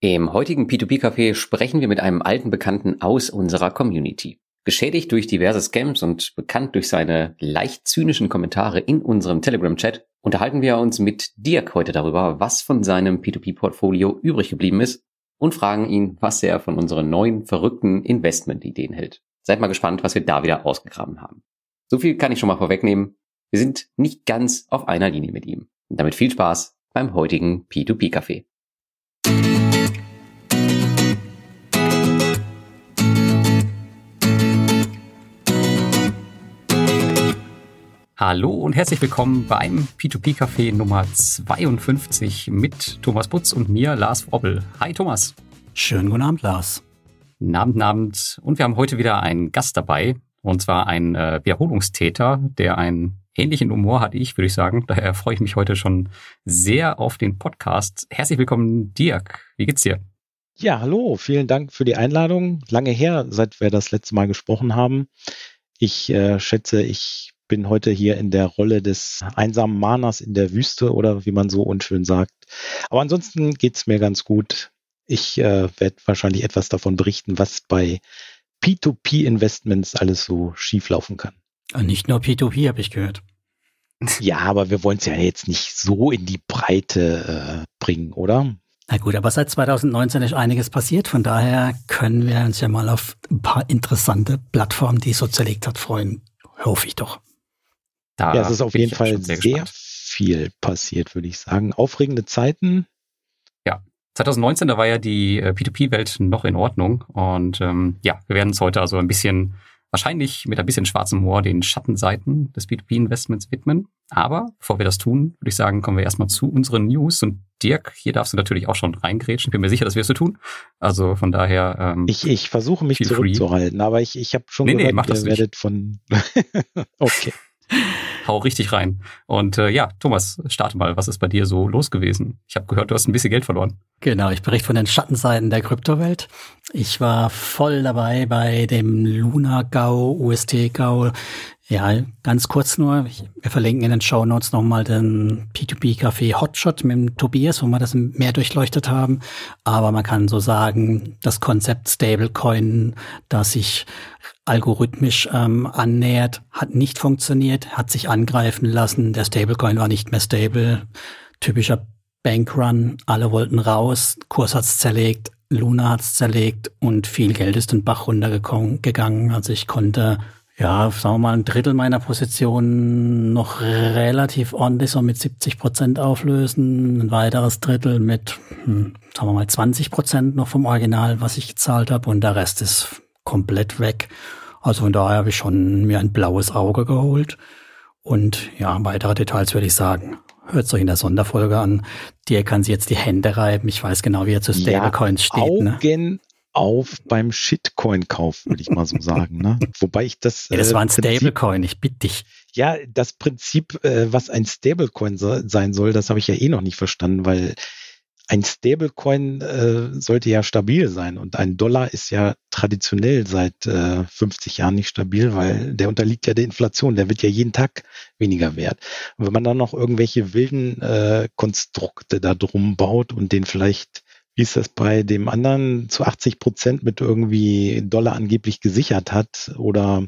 Im heutigen P2P-Café sprechen wir mit einem alten Bekannten aus unserer Community. Geschädigt durch diverse Scams und bekannt durch seine leicht zynischen Kommentare in unserem Telegram-Chat, unterhalten wir uns mit Dirk heute darüber, was von seinem P2P-Portfolio übrig geblieben ist und fragen ihn, was er von unseren neuen verrückten Investment-Ideen hält. Seid mal gespannt, was wir da wieder ausgegraben haben. So viel kann ich schon mal vorwegnehmen. Wir sind nicht ganz auf einer Linie mit ihm. Und damit viel Spaß beim heutigen P2P-Café. Hallo und herzlich willkommen beim P2P Café Nummer 52 mit Thomas Butz und mir, Lars Wobbel. Hi Thomas. Schönen guten Abend, Lars. Abend, Abend. Und wir haben heute wieder einen Gast dabei. Und zwar einen äh, Wiederholungstäter, der einen ähnlichen Humor hat ich, würde ich sagen. Daher freue ich mich heute schon sehr auf den Podcast. Herzlich willkommen, Dirk. Wie geht's dir? Ja, hallo. Vielen Dank für die Einladung. Lange her, seit wir das letzte Mal gesprochen haben. Ich äh, schätze, ich bin heute hier in der Rolle des einsamen Mahners in der Wüste oder wie man so unschön sagt. Aber ansonsten geht's mir ganz gut. Ich äh, werde wahrscheinlich etwas davon berichten, was bei P2P-Investments alles so schieflaufen kann. Und nicht nur P2P, habe ich gehört. Ja, aber wir wollen es ja jetzt nicht so in die Breite äh, bringen, oder? Na gut, aber seit 2019 ist einiges passiert. Von daher können wir uns ja mal auf ein paar interessante Plattformen, die es so zerlegt hat, freuen. Hoffe ich doch. Da ja, es ist auf jeden Fall sehr, sehr viel passiert, würde ich sagen. Aufregende Zeiten. Ja, 2019, da war ja die äh, P2P-Welt noch in Ordnung. Und ähm, ja, wir werden uns heute also ein bisschen, wahrscheinlich mit ein bisschen schwarzem Humor, den Schattenseiten des P2P-Investments widmen. Aber bevor wir das tun, würde ich sagen, kommen wir erstmal zu unseren News. Und Dirk, hier darfst du natürlich auch schon reingrätschen. Ich bin mir sicher, das wirst du tun. Also von daher. Ähm, ich, ich versuche mich zurückzuhalten, aber ich, ich habe schon nee, gehört, nee, mach das ihr werdet von. okay. Hau richtig rein. Und äh, ja, Thomas, starte mal. Was ist bei dir so los gewesen? Ich habe gehört, du hast ein bisschen Geld verloren. Genau, ich berichte von den Schattenseiten der Kryptowelt. Ich war voll dabei bei dem Luna-GAU, UST-GAU. Ja, ganz kurz nur, wir verlinken in den Show Notes nochmal den P2P-Café Hotshot mit dem Tobias, wo wir das mehr durchleuchtet haben. Aber man kann so sagen, das Konzept Stablecoin, das sich algorithmisch ähm, annähert, hat nicht funktioniert, hat sich angreifen lassen. Der Stablecoin war nicht mehr stable. Typischer Bankrun, alle wollten raus, Kurs hat's zerlegt, Luna hat's zerlegt und viel Geld ist den Bach runtergegangen. Also ich konnte ja, sagen wir mal, ein Drittel meiner Position noch relativ ordentlich, so mit 70 Prozent auflösen. Ein weiteres Drittel mit, hm, sagen wir mal, 20 Prozent noch vom Original, was ich gezahlt habe. Und der Rest ist komplett weg. Also von daher habe ich schon mir ein blaues Auge geholt. Und ja, weitere Details würde ich sagen. Hört euch in der Sonderfolge an. Der kann sich jetzt die Hände reiben. Ich weiß genau, wie er zu Stablecoins ja, steht. Ne? Augen ne? Auf beim Shitcoin-Kauf, würde ich mal so sagen. Ne? Wobei ich das. Ja, das war ein äh, Prinzip, Stablecoin, ich bitte dich. Ja, das Prinzip, äh, was ein Stablecoin so, sein soll, das habe ich ja eh noch nicht verstanden, weil ein Stablecoin äh, sollte ja stabil sein und ein Dollar ist ja traditionell seit äh, 50 Jahren nicht stabil, weil der unterliegt ja der Inflation, der wird ja jeden Tag weniger wert. Und wenn man dann noch irgendwelche wilden äh, Konstrukte da drum baut und den vielleicht wie es das bei dem anderen zu 80 Prozent mit irgendwie Dollar angeblich gesichert hat oder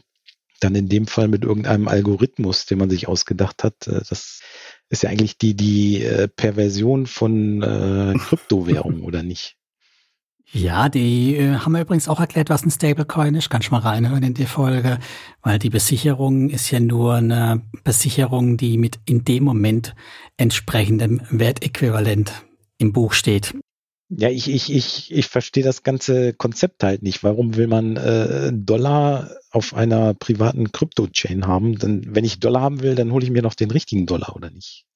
dann in dem Fall mit irgendeinem Algorithmus, den man sich ausgedacht hat. Äh, das ist ja eigentlich die, die äh, Perversion von äh, Kryptowährung, oder nicht? Ja, die äh, haben wir übrigens auch erklärt, was ein Stablecoin ist. Kannst du mal reinhören in die Folge, weil die Besicherung ist ja nur eine Besicherung, die mit in dem Moment entsprechendem Wertäquivalent im Buch steht. Ja, ich, ich, ich, ich verstehe das ganze Konzept halt nicht. Warum will man äh, Dollar auf einer privaten Krypto-Chain haben? Denn wenn ich Dollar haben will, dann hole ich mir noch den richtigen Dollar, oder nicht?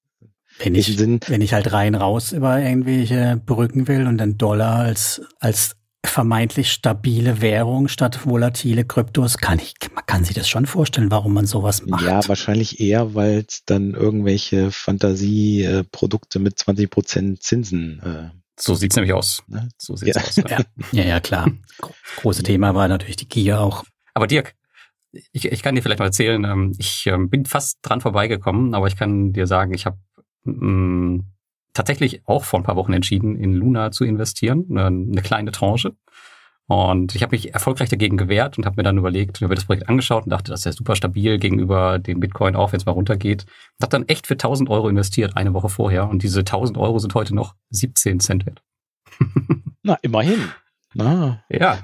Wenn ich, Sinn, wenn ich halt rein raus über irgendwelche Brücken will und den Dollar als, als vermeintlich stabile Währung statt volatile Kryptos, kann ich, man kann sich das schon vorstellen, warum man sowas macht. Ja, wahrscheinlich eher, weil es dann irgendwelche Fantasieprodukte mit 20 Prozent Zinsen äh, so sieht's nämlich aus. Ne? So sieht's ja. aus. Ja. ja, ja, klar. Große Thema war natürlich die Gier auch. Aber Dirk, ich, ich kann dir vielleicht mal erzählen, ähm, ich ähm, bin fast dran vorbeigekommen, aber ich kann dir sagen, ich habe mm, tatsächlich auch vor ein paar Wochen entschieden, in Luna zu investieren, eine kleine Tranche. Und ich habe mich erfolgreich dagegen gewehrt und habe mir dann überlegt, habe mir das Projekt angeschaut und dachte, das ist ja super stabil gegenüber dem Bitcoin, auch wenn es mal runtergeht. Und habe dann echt für 1000 Euro investiert, eine Woche vorher. Und diese 1000 Euro sind heute noch 17 Cent wert. Na, immerhin. Na. Ja,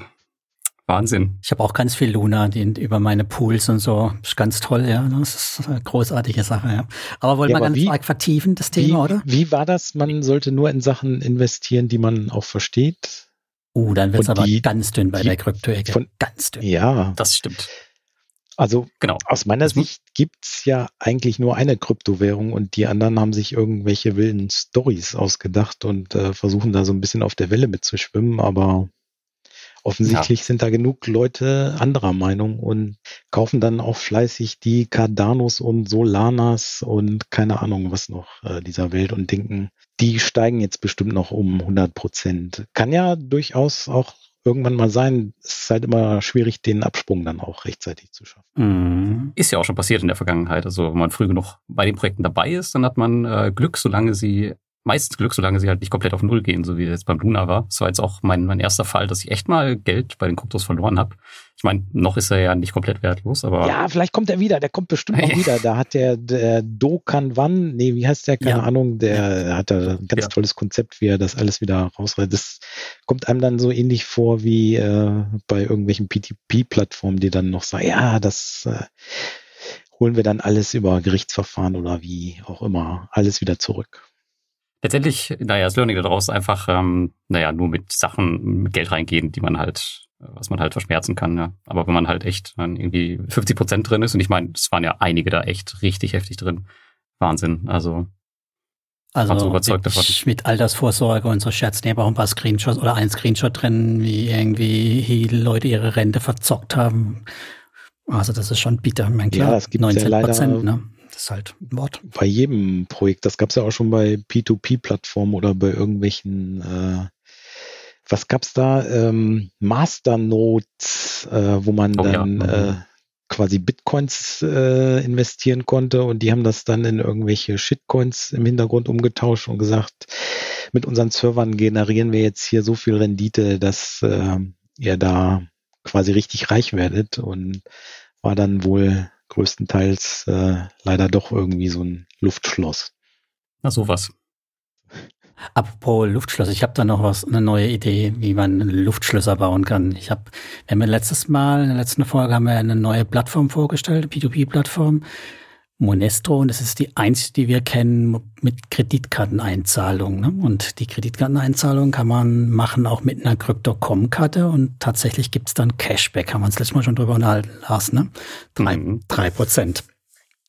Wahnsinn. Ich habe auch ganz viel Luna die, über meine Pools und so. Das ist ganz toll, ja. Das ist eine großartige Sache, ja. Aber wollen ja, wir ganz wie, arg vertiefen, das Thema, wie, oder? Wie war das? Man sollte nur in Sachen investieren, die man auch versteht. Uh, dann wird es aber die, ganz dünn bei die, der Krypto-Ecke. Ganz dünn. Ja. Das stimmt. Also genau. aus meiner Sicht gibt's ja eigentlich nur eine Kryptowährung und die anderen haben sich irgendwelche wilden Stories ausgedacht und äh, versuchen da so ein bisschen auf der Welle mitzuschwimmen, aber Offensichtlich ja. sind da genug Leute anderer Meinung und kaufen dann auch fleißig die Cardanos und Solanas und keine Ahnung was noch äh, dieser Welt und denken, die steigen jetzt bestimmt noch um 100 Prozent. Kann ja durchaus auch irgendwann mal sein. Es ist halt immer schwierig, den Absprung dann auch rechtzeitig zu schaffen. Mhm. Ist ja auch schon passiert in der Vergangenheit. Also wenn man früh genug bei den Projekten dabei ist, dann hat man äh, Glück, solange sie meistens Glück, solange sie halt nicht komplett auf Null gehen, so wie jetzt beim Luna war. Das war jetzt auch mein, mein erster Fall, dass ich echt mal Geld bei den Kryptos verloren habe. Ich meine, noch ist er ja nicht komplett wertlos, aber. Ja, vielleicht kommt er wieder, der kommt bestimmt noch wieder. Da hat der, der Dokan Wan, nee, wie heißt der? Keine ja. Ahnung, der hat da ein ganz ja. tolles Konzept, wie er das alles wieder rausreißt. Das kommt einem dann so ähnlich vor wie äh, bei irgendwelchen PTP-Plattformen, die dann noch sagen, ja, das äh, holen wir dann alles über Gerichtsverfahren oder wie auch immer, alles wieder zurück letztendlich, naja, das Learning daraus ist einfach, ähm, naja, nur mit Sachen mit Geld reingehen, die man halt, was man halt verschmerzen kann. Ja. Aber wenn man halt echt irgendwie 50 Prozent drin ist, und ich meine, es waren ja einige da echt richtig heftig drin. Wahnsinn. Also also so überzeugt mit, davon. mit Altersvorsorge und so Scherz, ne, auch ein paar Screenshots oder ein Screenshot drin, wie irgendwie die Leute ihre Rente verzockt haben. Also das ist schon bitter, mein klar. Ja, das gibt 19 ja Prozent, ne? Ist halt ein Wort. Bei jedem Projekt, das gab es ja auch schon bei P2P-Plattformen oder bei irgendwelchen, äh, was gab's da? Ähm, Masternodes, äh, wo man oh, dann ja. äh, quasi Bitcoins äh, investieren konnte und die haben das dann in irgendwelche Shitcoins im Hintergrund umgetauscht und gesagt, mit unseren Servern generieren wir jetzt hier so viel Rendite, dass äh, ihr da quasi richtig reich werdet und war dann wohl größtenteils äh, leider doch irgendwie so ein Luftschloss. Na sowas. Apropos Luftschloss, ich habe da noch was, eine neue Idee, wie man Luftschlösser bauen kann. Ich habe, wir haben letztes Mal, in der letzten Folge haben wir eine neue Plattform vorgestellt, P2P-Plattform, Monestro und das ist die einzige, die wir kennen mit Kreditkarteneinzahlung. Ne? Und die Kreditkarteneinzahlung kann man machen auch mit einer Crypto.com-Karte und tatsächlich gibt's dann Cashback. Haben wir uns letztes Mal schon drüber unterhalten, Lars, ne? Drei, mhm. drei Prozent.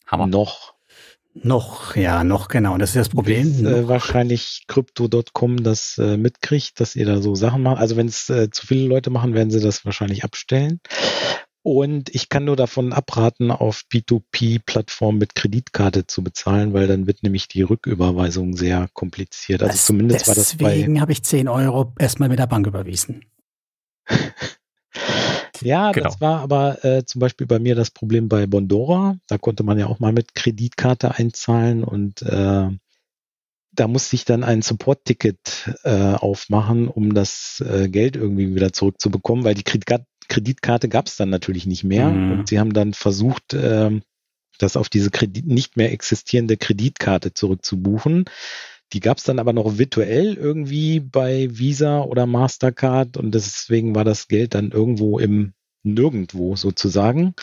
Haben wir. Noch. Noch, ja, noch, genau. Und das ist das Problem. Bis, äh, wahrscheinlich Crypto.com das äh, mitkriegt, dass ihr da so Sachen macht. Also wenn es äh, zu viele Leute machen, werden sie das wahrscheinlich abstellen. Und ich kann nur davon abraten, auf P2P-Plattformen mit Kreditkarte zu bezahlen, weil dann wird nämlich die Rücküberweisung sehr kompliziert. Also das, zumindest war das bei. Deswegen habe ich 10 Euro erstmal mit der Bank überwiesen. ja, genau. das war aber äh, zum Beispiel bei mir das Problem bei Bondora. Da konnte man ja auch mal mit Kreditkarte einzahlen und äh, da musste ich dann ein Support-Ticket äh, aufmachen, um das äh, Geld irgendwie wieder zurückzubekommen, weil die Kreditkarte Kreditkarte gab es dann natürlich nicht mehr. Mhm. Und sie haben dann versucht, ähm, das auf diese Kredit nicht mehr existierende Kreditkarte zurückzubuchen. Die gab es dann aber noch virtuell irgendwie bei Visa oder Mastercard und deswegen war das Geld dann irgendwo im Nirgendwo sozusagen.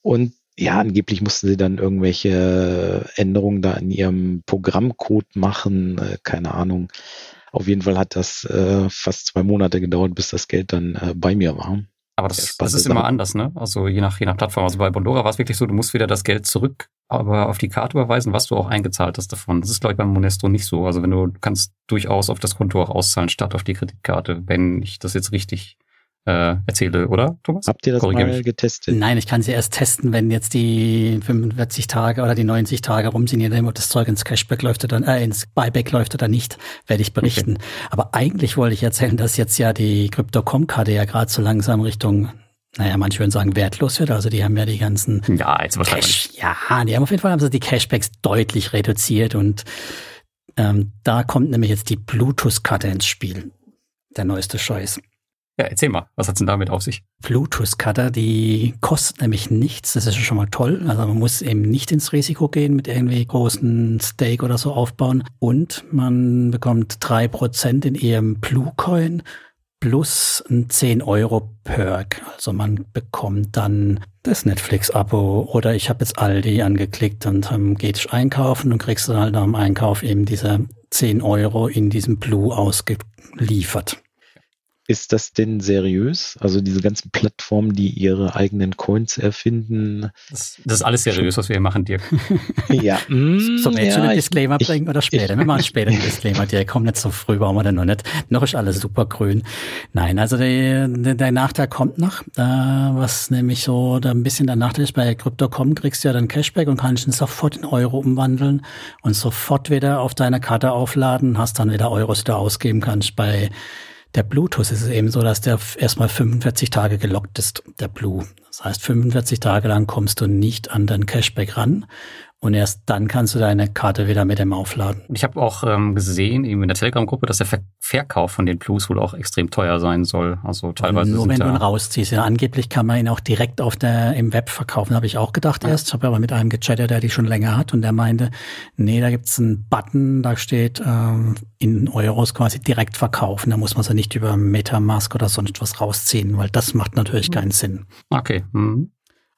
Und ja, angeblich mussten sie dann irgendwelche Änderungen da in ihrem Programmcode machen, äh, keine Ahnung. Auf jeden Fall hat das äh, fast zwei Monate gedauert, bis das Geld dann äh, bei mir war. Aber das, das ist immer anders, ne? Also je nach, je nach Plattform. Also bei Bondora war es wirklich so, du musst wieder das Geld zurück, aber auf die Karte überweisen, was du auch eingezahlt hast davon. Das ist, glaube ich, beim Monesto nicht so. Also wenn du kannst durchaus auf das Konto auch auszahlen, statt auf die Kreditkarte, wenn ich das jetzt richtig äh, erzähle, oder, Thomas? Habt ihr das Korrigier mal mich. getestet? Nein, ich kann sie erst testen, wenn jetzt die 45 Tage oder die 90 Tage rum sind, je nachdem, ob das Zeug ins Cashback läuft oder äh, ins Buyback läuft oder nicht, werde ich berichten. Okay. Aber eigentlich wollte ich erzählen, dass jetzt ja die Crypto.com-Karte ja gerade so langsam Richtung naja, manche würden sagen, wertlos wird. Also die haben ja die ganzen ja, jetzt Cash, ja, die haben auf jeden Fall haben sie die Cashbacks deutlich reduziert und Ähm, da kommt nämlich jetzt die Bluetooth-Karte ins Spiel. Der neueste Scheiß. Ja, erzähl mal, was hat's denn damit auf sich? Bluetooth-Cutter, die kostet nämlich nichts, das ist schon mal toll. Also man muss eben nicht ins Risiko gehen mit irgendwie großen Steak oder so aufbauen. Und man bekommt drei Prozent in ihrem Bluecoin plus ein 10 Euro Perk. Also man bekommt dann das Netflix-Abo oder ich habe jetzt Aldi angeklickt und ähm, geht einkaufen und kriegst dann halt nach dem Einkauf eben diese 10 Euro in diesem Blue ausgeliefert. Ist das denn seriös? Also diese ganzen Plattformen, die ihre eigenen Coins erfinden. Das, das ist alles seriös, was wir hier machen, Dirk. ja. Mm, Sollen wir jetzt schon einen Disclaimer ich, bringen oder später? Ich, wir machen später einen Disclaimer, Dirk. Komm nicht so früh, brauchen wir denn noch nicht. Noch ist alles super grün. Nein, also der, der Nachteil kommt noch. Äh, was nämlich so da ein bisschen der Nachteil ist, bei Crypto.com kriegst du ja dann Cashback und kannst ihn sofort in Euro umwandeln und sofort wieder auf deiner Karte aufladen, hast dann wieder Euros, die du ausgeben kannst. Bei der Bluetooth ist es eben so, dass der erstmal 45 Tage gelockt ist, der Blue. Das heißt, 45 Tage lang kommst du nicht an den Cashback ran und erst dann kannst du deine Karte wieder mit dem aufladen. Ich habe auch ähm, gesehen, eben in der Telegram-Gruppe, dass der Ver Verkauf von den Blues wohl auch extrem teuer sein soll. Also teilweise. Nur wenn du ihn rausziehst. Ja, angeblich kann man ihn auch direkt auf der, im Web verkaufen, habe ich auch gedacht ja. erst. Ich habe aber mit einem gechattet, der die schon länger hat und der meinte, nee, da gibt's einen Button, da steht ähm, in Euros quasi direkt verkaufen. Da muss man sie nicht über Metamask oder sonst was rausziehen, weil das macht natürlich mhm. keinen Sinn. Okay. Mhm.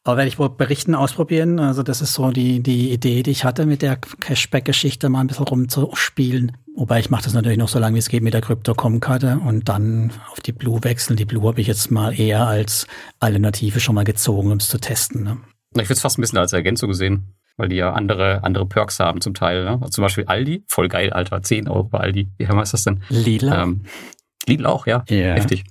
Aber werde ich wohl berichten, ausprobieren. Also das ist so die, die Idee, die ich hatte, mit der Cashback-Geschichte mal ein bisschen rumzuspielen. Wobei ich mache das natürlich noch so lange, wie es geht mit der Crypto.com-Karte und dann auf die Blue wechseln. Die Blue habe ich jetzt mal eher als Alternative schon mal gezogen, um es zu testen. Ne? Ich würde es fast ein bisschen als Ergänzung gesehen, weil die ja andere, andere Perks haben zum Teil. Ne? Also zum Beispiel Aldi, voll geil, Alter, 10 Euro bei Aldi. Wie heißt das denn? Lidl. Ähm, Lidl auch, ja. Yeah. Heftig.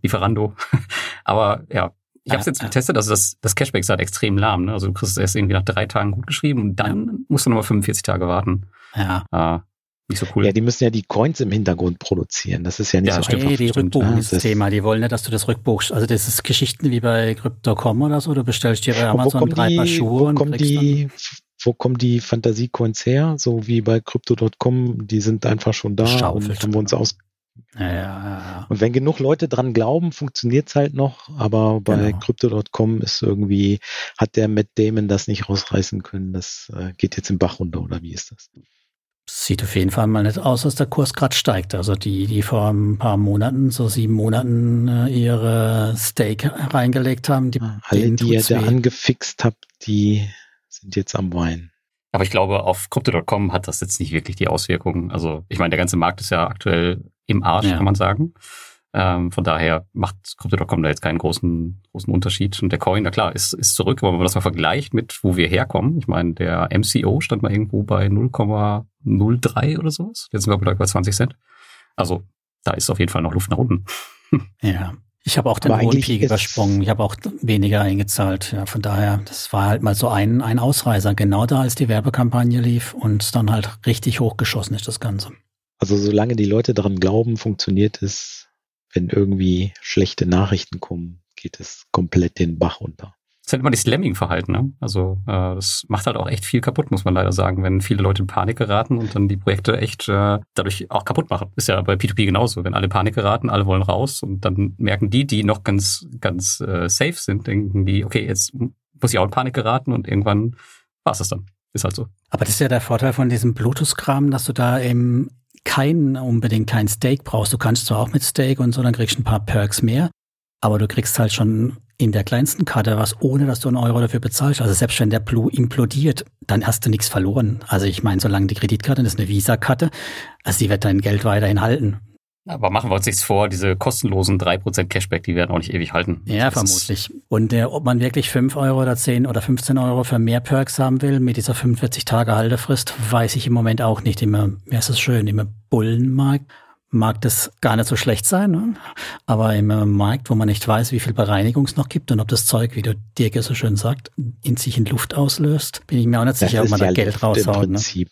Lieferando. Aber ja, ich habe es jetzt getestet, also das, das Cashback ist halt extrem lahm. Ne? Also du kriegst es erst irgendwie nach drei Tagen gut geschrieben und dann ja. musst du nochmal 45 Tage warten. Ja. Äh, nicht so cool. Ja, die müssen ja die Coins im Hintergrund produzieren. Das ist ja nicht ja, so einfach. Nee, die Rückbuchung ist das Thema. Die wollen nicht, dass du das rückbuchst. Also das ist Geschichten wie bei Crypto.com oder so. Du bestellst dir bei Amazon drei die, Paar Schuhe und kommen die, wo kommen die Fantasie-Coins her? So wie bei Crypto.com, die sind einfach schon da Schaufelt. und haben wir uns aus, ja. Und wenn genug Leute dran glauben, funktioniert's halt noch. Aber bei genau. Crypto.com ist irgendwie, hat der Matt Damon das nicht rausreißen können. Das äh, geht jetzt im Bach runter, oder wie ist das? Sieht auf jeden Fall mal nicht aus, dass der Kurs gerade steigt. Also die, die vor ein paar Monaten, so sieben Monaten, äh, ihre Stake reingelegt haben, die, ah, alle, die ihr da angefixt habt, die sind jetzt am Wein. Aber ich glaube, auf Crypto.com hat das jetzt nicht wirklich die Auswirkungen. Also ich meine, der ganze Markt ist ja aktuell im Arsch, ja. kann man sagen. Ähm, von daher macht Crypto.com da jetzt keinen großen, großen Unterschied. Und der Coin, na klar, ist, ist zurück, aber wenn man das mal vergleicht mit, wo wir herkommen, ich meine, der MCO stand mal irgendwo bei 0,03 oder sowas. Jetzt sind wir bei 20 Cent. Also da ist auf jeden Fall noch Luft nach unten. Ja. Ich habe auch den hohen Peak übersprungen. Ich habe auch weniger eingezahlt. Ja, von daher, das war halt mal so ein, ein Ausreißer, genau da, als die Werbekampagne lief und dann halt richtig hochgeschossen ist das Ganze. Also solange die Leute daran glauben, funktioniert es. Wenn irgendwie schlechte Nachrichten kommen, geht es komplett den Bach runter. Das ist halt immer das Lemming-Verhalten, ne? Also äh, das macht halt auch echt viel kaputt, muss man leider sagen, wenn viele Leute in Panik geraten und dann die Projekte echt äh, dadurch auch kaputt machen. Ist ja bei P2P genauso. Wenn alle Panik geraten, alle wollen raus und dann merken die, die noch ganz, ganz äh, safe sind, denken die, okay, jetzt muss ich auch in Panik geraten und irgendwann war es das dann. Ist halt so. Aber das ist ja der Vorteil von diesem Bluetooth-Kram, dass du da eben kein, unbedingt kein Steak brauchst. Du kannst zwar auch mit Steak und so, dann kriegst du ein paar Perks mehr, aber du kriegst halt schon in der kleinsten Karte was, ohne dass du einen Euro dafür bezahlst. Also selbst wenn der Blue implodiert, dann hast du nichts verloren. Also ich meine, solange die Kreditkarte, das ist eine Visa-Karte, also die wird dein Geld weiterhin halten. Aber machen wir uns nichts vor, diese kostenlosen 3% Cashback, die werden auch nicht ewig halten. Ja, das vermutlich. Und äh, ob man wirklich 5 Euro oder 10 oder 15 Euro für mehr Perks haben will mit dieser 45 Tage Haltefrist, weiß ich im Moment auch nicht. Immer, wie ist es schön, im Bullenmarkt mag das gar nicht so schlecht sein. Ne? Aber im Markt, wo man nicht weiß, wie viel Bereinigung es noch gibt und ob das Zeug, wie der Dirk so schön sagt, in sich in Luft auslöst, bin ich mir auch nicht sicher, ob man ja da Geld raushaut. Im ne?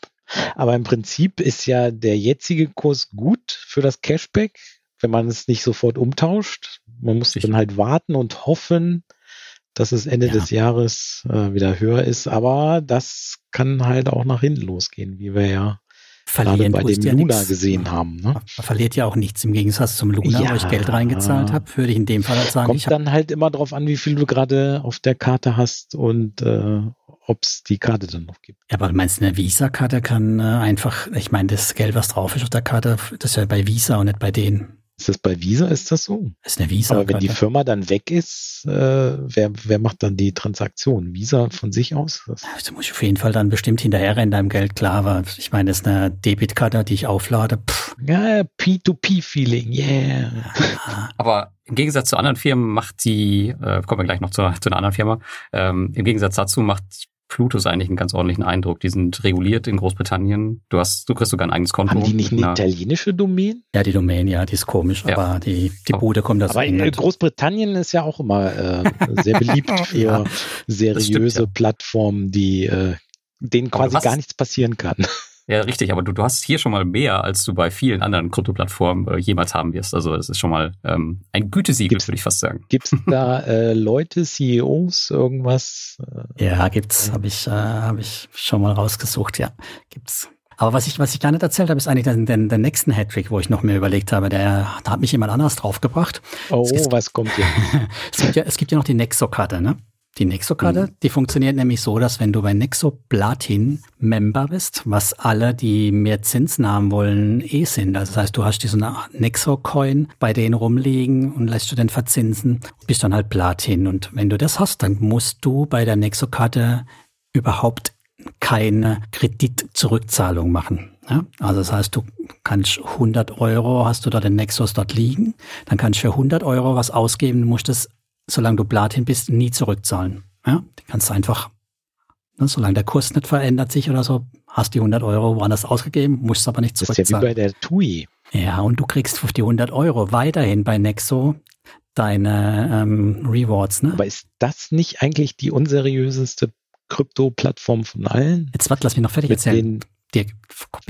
Aber im Prinzip ist ja der jetzige Kurs gut für das Cashback, wenn man es nicht sofort umtauscht. Man muss dann halt warten und hoffen, dass es Ende ja. des Jahres äh, wieder höher ist. Aber das kann halt auch nach hinten losgehen, wie wir ja gerade bei dem ja Luna nix. gesehen haben. Ne? Man verliert ja auch nichts im Gegensatz zum Luna, ja, wo ich Geld reingezahlt habe, würde ich in dem Fall halt sagen. Kommt dann halt immer darauf an, wie viel du gerade auf der Karte hast und äh, ob es die Karte dann noch gibt. Ja, aber du meinst, eine Visa-Karte kann äh, einfach, ich meine, das Geld, was drauf ist auf der Karte, das ist ja bei Visa und nicht bei denen. Ist das bei Visa, ist das so? Das ist eine Visa. Aber wenn die Firma dann weg ist, äh, wer, wer macht dann die Transaktion? Visa von sich aus? Das du musst auf jeden Fall dann bestimmt hinterherrennen deinem Geld, klar. Aber ich meine, das ist eine Debitkarte, die ich auflade. Pff. Ja, P2P-Feeling, yeah. Aber im Gegensatz zu anderen Firmen macht die, äh, kommen wir gleich noch zu, zu einer anderen Firma, ähm, im Gegensatz dazu macht Plutos eigentlich einen ganz ordentlichen Eindruck. Die sind reguliert in Großbritannien. Du hast, du kriegst sogar ein eigenes Konto. Haben die nicht eine italienische Domain? Ja, die Domain, ja, die ist komisch, ja. aber die, die Bude kommt aus aber England. Großbritannien ist ja auch immer äh, sehr beliebt für ja, seriöse stimmt, ja. Plattformen, die äh, denen quasi gar nichts passieren kann. Ja, richtig, aber du, du hast hier schon mal mehr, als du bei vielen anderen Krypto-Plattformen äh, jemals haben wirst. Also das ist schon mal ähm, ein Gütesiegel, würde ich fast sagen. Gibt es da äh, Leute, CEOs, irgendwas? Äh, ja, gibt's, habe ich, äh, hab ich schon mal rausgesucht, ja, gibt's. Aber was ich, was ich gar nicht erzählt habe, ist eigentlich der, der, der nächsten Hattrick, wo ich noch mehr überlegt habe. Der, da hat mich jemand anders draufgebracht. Oh, es, was kommt hier? es, gibt ja, es gibt ja noch die Nexo-Karte, ne? Die Nexo-Karte, mhm. die funktioniert nämlich so, dass wenn du bei Nexo Platin Member bist, was alle, die mehr Zinsen haben wollen, eh sind. Also das heißt, du hast diesen Nexo-Coin bei denen rumliegen und lässt du den verzinsen, bist dann halt Platin. Und wenn du das hast, dann musst du bei der Nexo-Karte überhaupt keine Kreditzurückzahlung machen. Ja? Also das heißt, du kannst 100 Euro, hast du da den Nexus dort liegen, dann kannst du für 100 Euro was ausgeben, du musst es solange du Platin bist, nie zurückzahlen. Ja, die kannst du einfach, ne, solange der Kurs nicht verändert sich oder so, hast die 100 Euro woanders ausgegeben, musst aber nicht zurückzahlen. Das ist ja wie bei der TUI. Ja, und du kriegst für die 100 Euro weiterhin bei Nexo deine ähm, Rewards. Ne? Aber ist das nicht eigentlich die unseriöseste Krypto-Plattform von allen? Jetzt warte, lass mich noch fertig Mit erzählen. Die,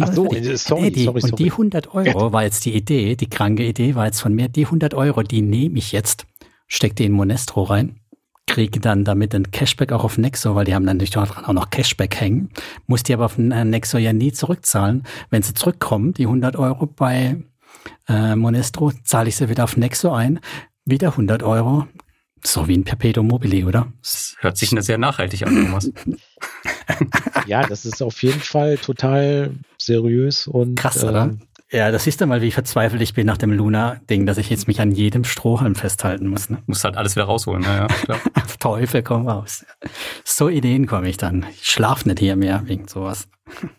Ach so, sorry, die, sorry, sorry. Und die 100 Euro war jetzt die Idee, die kranke Idee war jetzt von mir, die 100 Euro, die nehme ich jetzt stecke die in Monestro rein, kriege dann damit ein Cashback auch auf Nexo, weil die haben dann natürlich auch noch Cashback hängen, muss die aber auf äh, Nexo ja nie zurückzahlen. Wenn sie zurückkommen, die 100 Euro bei äh, Monestro, zahle ich sie wieder auf Nexo ein, wieder 100 Euro, so wie ein Perpetuum mobile, oder? Das hört sich sehr nachhaltig an, Thomas. ja, das ist auf jeden Fall total seriös und krass, oder? Äh, ja, das siehst du mal, wie verzweifelt ich bin nach dem Luna-Ding, dass ich jetzt mich an jedem Strohhalm festhalten muss. Ne? Muss halt alles wieder rausholen, naja, klar. Teufel, komm raus. So Ideen komme ich dann. Ich schlaf nicht hier mehr wegen sowas.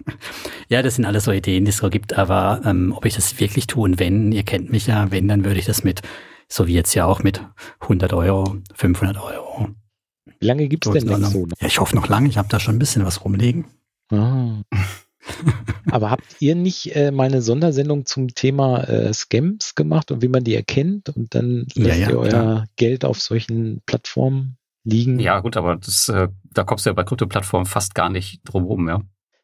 ja, das sind alles so Ideen, die es so gibt, aber ähm, ob ich das wirklich tue und wenn, ihr kennt mich ja, wenn, dann würde ich das mit, so wie jetzt ja auch mit 100 Euro, 500 Euro. Wie lange gibt's so denn noch so? Ja, ich hoffe noch lange, ich habe da schon ein bisschen was rumlegen. Ah. Aber habt ihr nicht äh, mal eine Sondersendung zum Thema äh, Scams gemacht und wie man die erkennt und dann lässt ja, ja, ihr euer klar. Geld auf solchen Plattformen liegen? Ja, gut, aber das, äh, da kommst du ja bei Krypto-Plattformen fast gar nicht drum rum, ja.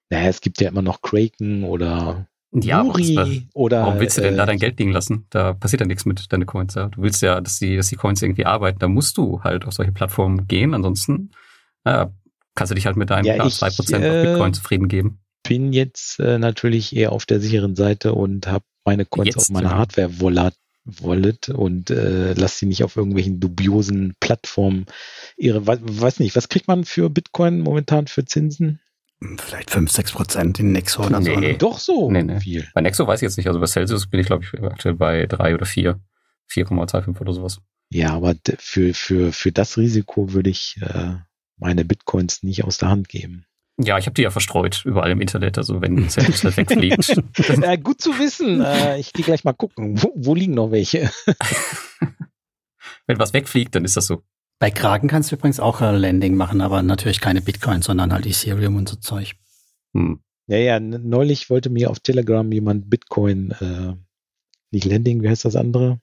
Naja, es gibt ja immer noch Kraken oder ja, Muri oder. Warum willst du denn da dein Geld liegen lassen? Da passiert ja nichts mit deinen Coins. Ja. Du willst ja, dass die, dass die Coins irgendwie arbeiten. Da musst du halt auf solche Plattformen gehen. Ansonsten äh, kannst du dich halt mit deinen ja, 2% äh, Bitcoin zufrieden geben bin jetzt äh, natürlich eher auf der sicheren Seite und habe meine Coins jetzt, auf meiner Hardware-Wallet Wallet und äh, lass sie nicht auf irgendwelchen dubiosen Plattformen ihre, weiß nicht, was kriegt man für Bitcoin momentan für Zinsen? Vielleicht 5, 6 Prozent in Nexo oder nee. so. Ne? Doch so nee, nee. viel. Bei Nexo weiß ich jetzt nicht. Also bei Celsius bin ich, glaube ich, aktuell bei 3 oder 4. 4,25 oder sowas. Ja, aber für, für, für das Risiko würde ich äh, meine Bitcoins nicht aus der Hand geben. Ja, ich habe die ja verstreut überall im Internet, also wenn Celtics halt wegfliegt. äh, gut zu wissen. Äh, ich gehe gleich mal gucken. Wo, wo liegen noch welche? wenn was wegfliegt, dann ist das so. Bei Kraken kannst du übrigens auch ein Landing machen, aber natürlich keine Bitcoin, sondern halt Ethereum und so Zeug. Hm. Ja, ja, neulich wollte mir auf Telegram jemand Bitcoin, äh, nicht Landing, wie heißt das andere?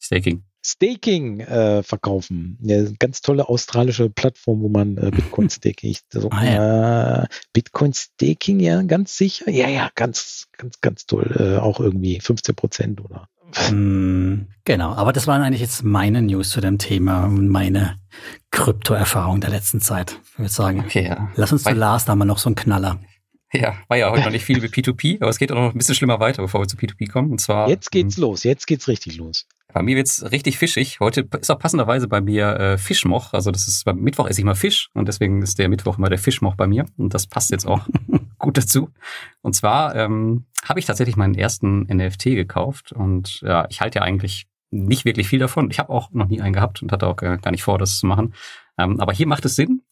Staking. Staking äh, verkaufen. Ja, ganz tolle australische Plattform, wo man äh, Bitcoin Staking. So, ah, ja. äh, Bitcoin Staking, ja, ganz sicher. Ja, ja, ganz, ganz, ganz toll. Äh, auch irgendwie 15 Prozent oder. Mm, genau, aber das waren eigentlich jetzt meine News zu dem Thema und meine Krypto-Erfahrung der letzten Zeit. Ich würde sagen, okay, ja. lass uns zu Lars, da wir noch so einen Knaller. Ja, war ja heute noch nicht viel über P2P, aber es geht auch noch ein bisschen schlimmer weiter, bevor wir zu P2P kommen. Und zwar. Jetzt geht's hm, los, jetzt geht's richtig los. Bei mir wird's richtig fischig. Heute ist auch passenderweise bei mir äh, Fischmoch. Also das ist beim Mittwoch esse ich mal Fisch und deswegen ist der Mittwoch immer der Fischmoch bei mir. Und das passt jetzt auch gut dazu. Und zwar ähm, habe ich tatsächlich meinen ersten NFT gekauft und ja, ich halte ja eigentlich nicht wirklich viel davon. Ich habe auch noch nie einen gehabt und hatte auch gar nicht vor, das zu machen. Ähm, aber hier macht es Sinn.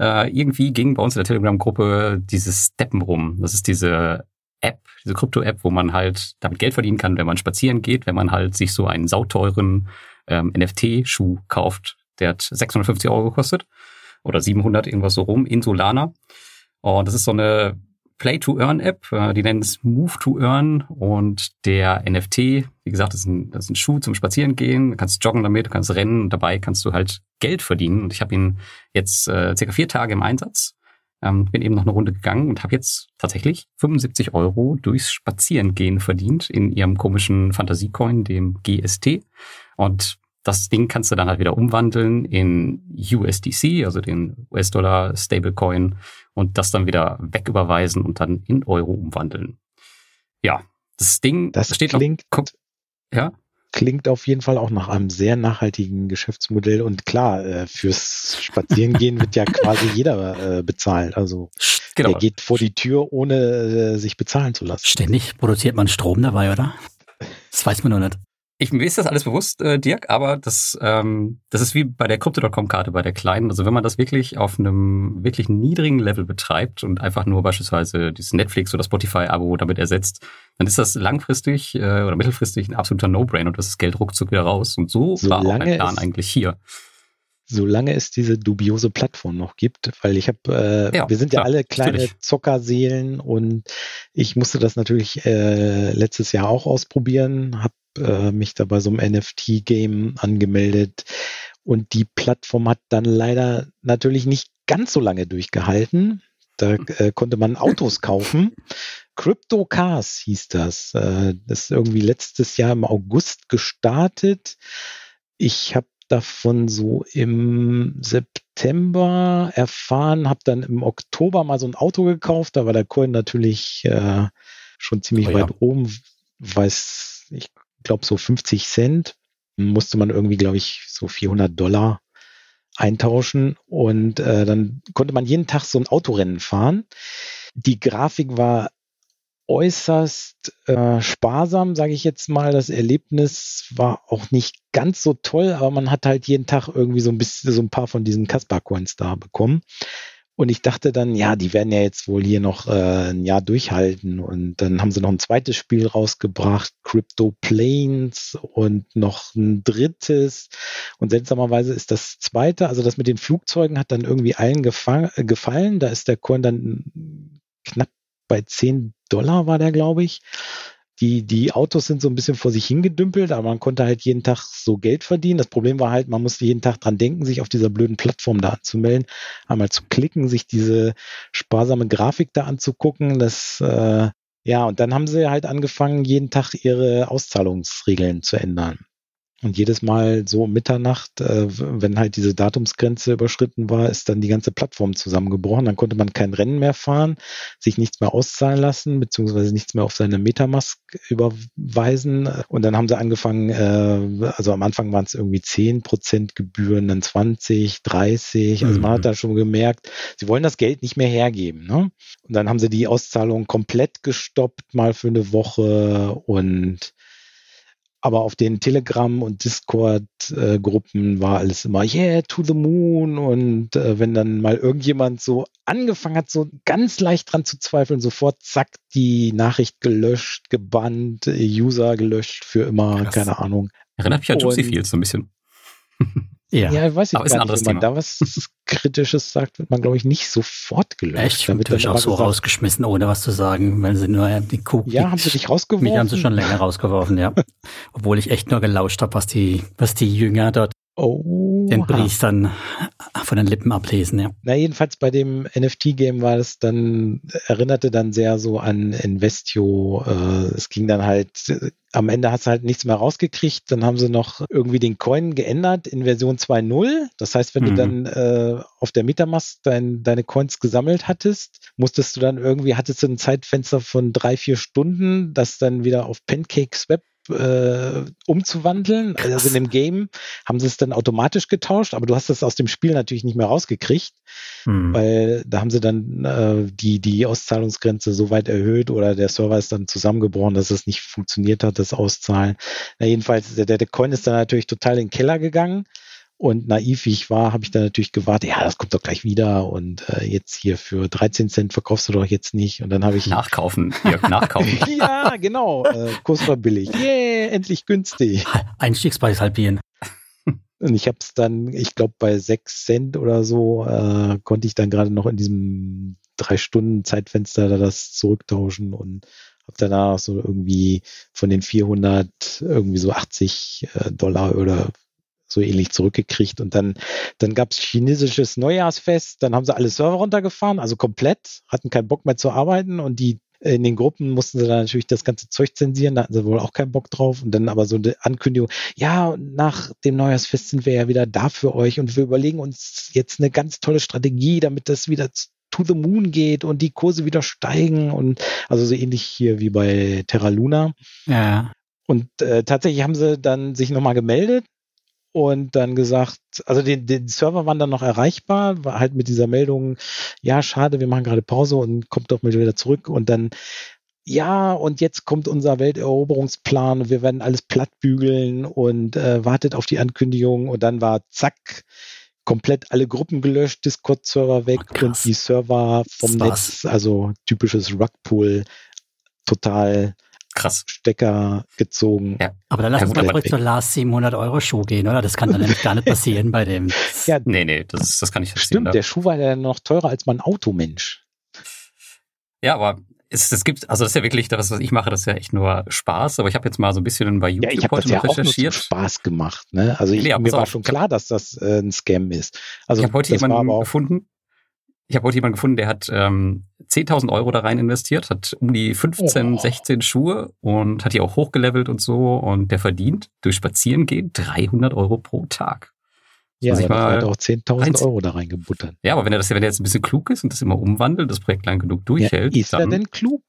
Äh, irgendwie ging bei uns in der Telegram-Gruppe dieses Steppen rum. Das ist diese App, diese Krypto-App, wo man halt damit Geld verdienen kann, wenn man spazieren geht, wenn man halt sich so einen sauteuren ähm, NFT-Schuh kauft. Der hat 650 Euro gekostet oder 700 irgendwas so rum in Solana. Und das ist so eine Play-to-Earn-App, äh, die nennen es Move to Earn und der NFT, wie gesagt, das ist ein, das ist ein Schuh zum Spazierengehen, du kannst joggen damit, du kannst rennen und dabei kannst du halt Geld verdienen. Und ich habe ihn jetzt äh, circa vier Tage im Einsatz, ähm, bin eben noch eine Runde gegangen und habe jetzt tatsächlich 75 Euro durchs Spazierengehen verdient in ihrem komischen Fantasiecoin, dem GST. Und das Ding kannst du dann halt wieder umwandeln in USDC, also den US-Dollar Stablecoin und das dann wieder wegüberweisen und dann in Euro umwandeln. Ja, das Ding das steht klingt, noch, ja? Klingt auf jeden Fall auch nach einem sehr nachhaltigen Geschäftsmodell und klar, äh, fürs Spazierengehen wird ja quasi jeder äh, bezahlt. Also genau. der geht vor die Tür, ohne äh, sich bezahlen zu lassen. Ständig produziert man Strom dabei, oder? Das weiß man noch nicht. Ich, mir ist das alles bewusst, äh, Dirk, aber das, ähm, das ist wie bei der Crypto.com-Karte, bei der kleinen. Also wenn man das wirklich auf einem wirklich niedrigen Level betreibt und einfach nur beispielsweise dieses Netflix oder Spotify-Abo damit ersetzt, dann ist das langfristig äh, oder mittelfristig ein absoluter No-Brain und das ist Geld ruckzuck wieder raus. Und so Solange war auch mein Plan eigentlich hier solange es diese dubiose Plattform noch gibt, weil ich habe, äh, ja, wir sind ja alle kleine natürlich. Zockerseelen und ich musste das natürlich äh, letztes Jahr auch ausprobieren, habe äh, mich da bei so einem NFT-Game angemeldet und die Plattform hat dann leider natürlich nicht ganz so lange durchgehalten. Da äh, konnte man Autos kaufen. Crypto Cars hieß das. Äh, das ist irgendwie letztes Jahr im August gestartet. Ich habe davon so im September erfahren, habe dann im Oktober mal so ein Auto gekauft. Da war der Coin natürlich äh, schon ziemlich oh ja. weit oben. Weiß, ich glaube so 50 Cent. Musste man irgendwie, glaube ich, so 400 Dollar eintauschen und äh, dann konnte man jeden Tag so ein Autorennen fahren. Die Grafik war äußerst äh, sparsam, sage ich jetzt mal. Das Erlebnis war auch nicht ganz so toll, aber man hat halt jeden Tag irgendwie so ein bisschen so ein paar von diesen Kaspar-Coins da bekommen. Und ich dachte dann, ja, die werden ja jetzt wohl hier noch äh, ein Jahr durchhalten. Und dann haben sie noch ein zweites Spiel rausgebracht, Crypto Planes und noch ein drittes. Und seltsamerweise ist das zweite, also das mit den Flugzeugen hat dann irgendwie allen gefallen. Da ist der Coin dann knapp bei 10 Dollar war der, glaube ich. Die, die Autos sind so ein bisschen vor sich hingedümpelt, aber man konnte halt jeden Tag so Geld verdienen. Das Problem war halt, man musste jeden Tag dran denken, sich auf dieser blöden Plattform da anzumelden, einmal zu klicken, sich diese sparsame Grafik da anzugucken. Das, äh, ja, und dann haben sie halt angefangen, jeden Tag ihre Auszahlungsregeln zu ändern. Und jedes Mal so um Mitternacht, äh, wenn halt diese Datumsgrenze überschritten war, ist dann die ganze Plattform zusammengebrochen. Dann konnte man kein Rennen mehr fahren, sich nichts mehr auszahlen lassen, beziehungsweise nichts mehr auf seine Metamask überweisen. Und dann haben sie angefangen, äh, also am Anfang waren es irgendwie 10 Prozent Gebühren, dann 20, 30. Also man hat mhm. da schon gemerkt, sie wollen das Geld nicht mehr hergeben. Ne? Und dann haben sie die Auszahlung komplett gestoppt, mal für eine Woche und aber auf den Telegram- und Discord-Gruppen war alles immer, yeah, to the moon. Und äh, wenn dann mal irgendjemand so angefangen hat, so ganz leicht dran zu zweifeln, sofort zack, die Nachricht gelöscht, gebannt, User gelöscht für immer, Krass. keine Ahnung. Erinnert mich an Juicy Fields so ein bisschen. Ja, ja weiß ich Aber gar nicht. Wenn man da was Kritisches sagt, wird man, glaube ich, nicht sofort gelöscht. Echt? Dann wird natürlich auch so gesagt, rausgeschmissen, ohne was zu sagen, wenn sie nur die Kuh. Ja, haben sie dich rausgeworfen? Mich haben sie schon länger rausgeworfen, ja. Obwohl ich echt nur gelauscht habe, was die, was die Jünger dort oh, den Priestern von den Lippen ablesen, ja. Na, jedenfalls bei dem NFT-Game war es dann, erinnerte dann sehr so an Investio. Äh, es ging dann halt, am Ende hast du halt nichts mehr rausgekriegt. Dann haben sie noch irgendwie den Coin geändert in Version 2.0. Das heißt, wenn mhm. du dann äh, auf der Metamask dein, deine Coins gesammelt hattest, musstest du dann irgendwie, hattest du ein Zeitfenster von drei, vier Stunden, das dann wieder auf Pancake Swap äh, umzuwandeln. Krass. Also in dem Game haben sie es dann automatisch getauscht, aber du hast das aus dem Spiel natürlich nicht mehr rausgekriegt, hm. weil da haben sie dann äh, die, die Auszahlungsgrenze so weit erhöht oder der Server ist dann zusammengebrochen, dass es nicht funktioniert hat, das Auszahlen. Na, jedenfalls, der, der Coin ist dann natürlich total in den Keller gegangen und naiv wie ich war, habe ich dann natürlich gewartet, ja, das kommt doch gleich wieder und äh, jetzt hier für 13 Cent verkaufst du doch jetzt nicht. Und dann habe ich. Nachkaufen, Jörg, nachkaufen. ja, genau. Äh, Kurs war billig. Yeah, endlich günstig. Einstiegspreis halbieren. Und ich habe es dann, ich glaube, bei 6 Cent oder so äh, konnte ich dann gerade noch in diesem drei Stunden Zeitfenster da das zurücktauschen und habe danach so irgendwie von den 400 irgendwie so 80 äh, Dollar oder so ähnlich zurückgekriegt. Und dann, dann gab es chinesisches Neujahrsfest, dann haben sie alle Server runtergefahren, also komplett, hatten keinen Bock mehr zu arbeiten und die in den Gruppen mussten sie dann natürlich das ganze Zeug zensieren, da hatten sie wohl auch keinen Bock drauf. Und dann aber so eine Ankündigung, ja, nach dem Neujahrsfest sind wir ja wieder da für euch und wir überlegen uns jetzt eine ganz tolle Strategie, damit das wieder to the moon geht und die Kurse wieder steigen und also so ähnlich hier wie bei Terra Luna. Ja. Und äh, tatsächlich haben sie dann sich nochmal gemeldet und dann gesagt, also die, die Server waren dann noch erreichbar, war halt mit dieser Meldung, ja, schade, wir machen gerade Pause und kommt doch mal wieder zurück und dann ja, und jetzt kommt unser Welteroberungsplan, wir werden alles plattbügeln und äh, wartet auf die Ankündigung und dann war zack, komplett alle Gruppen gelöscht, Discord-Server weg oh, und die Server vom Netz, also typisches Rugpool, total Krass. Stecker gezogen. Ja. Aber dann lass uns mal zurück zur Last 700 Euro Schuh gehen, oder? Das kann dann nämlich gar nicht passieren bei dem. Ja, nee, nee, das, das kann ich verstehen. Stimmt, der Schuh war ja noch teurer als mein Automensch. Ja, aber es, es gibt, also das ist ja wirklich das, was ich mache, das ist ja echt nur Spaß. Aber ich habe jetzt mal so ein bisschen bei YouTube ja, ich heute das ja recherchiert. Auch nur Spaß gemacht, ne? Also ich, nee, mir war schon klar, dass das äh, ein Scam ist. Also ich habe heute jemanden gefunden, ich habe heute jemanden gefunden, der hat ähm, 10.000 Euro da rein investiert, hat um die 15, oh. 16 Schuhe und hat die auch hochgelevelt und so. Und der verdient durch Spazierengehen 300 Euro pro Tag. Ja, also ich mal hat auch 10.000 Euro da reingebuttert. Ja, aber wenn er das, wenn er jetzt ein bisschen klug ist und das immer umwandelt, das Projekt lang genug durchhält. Ja, ist er denn klug?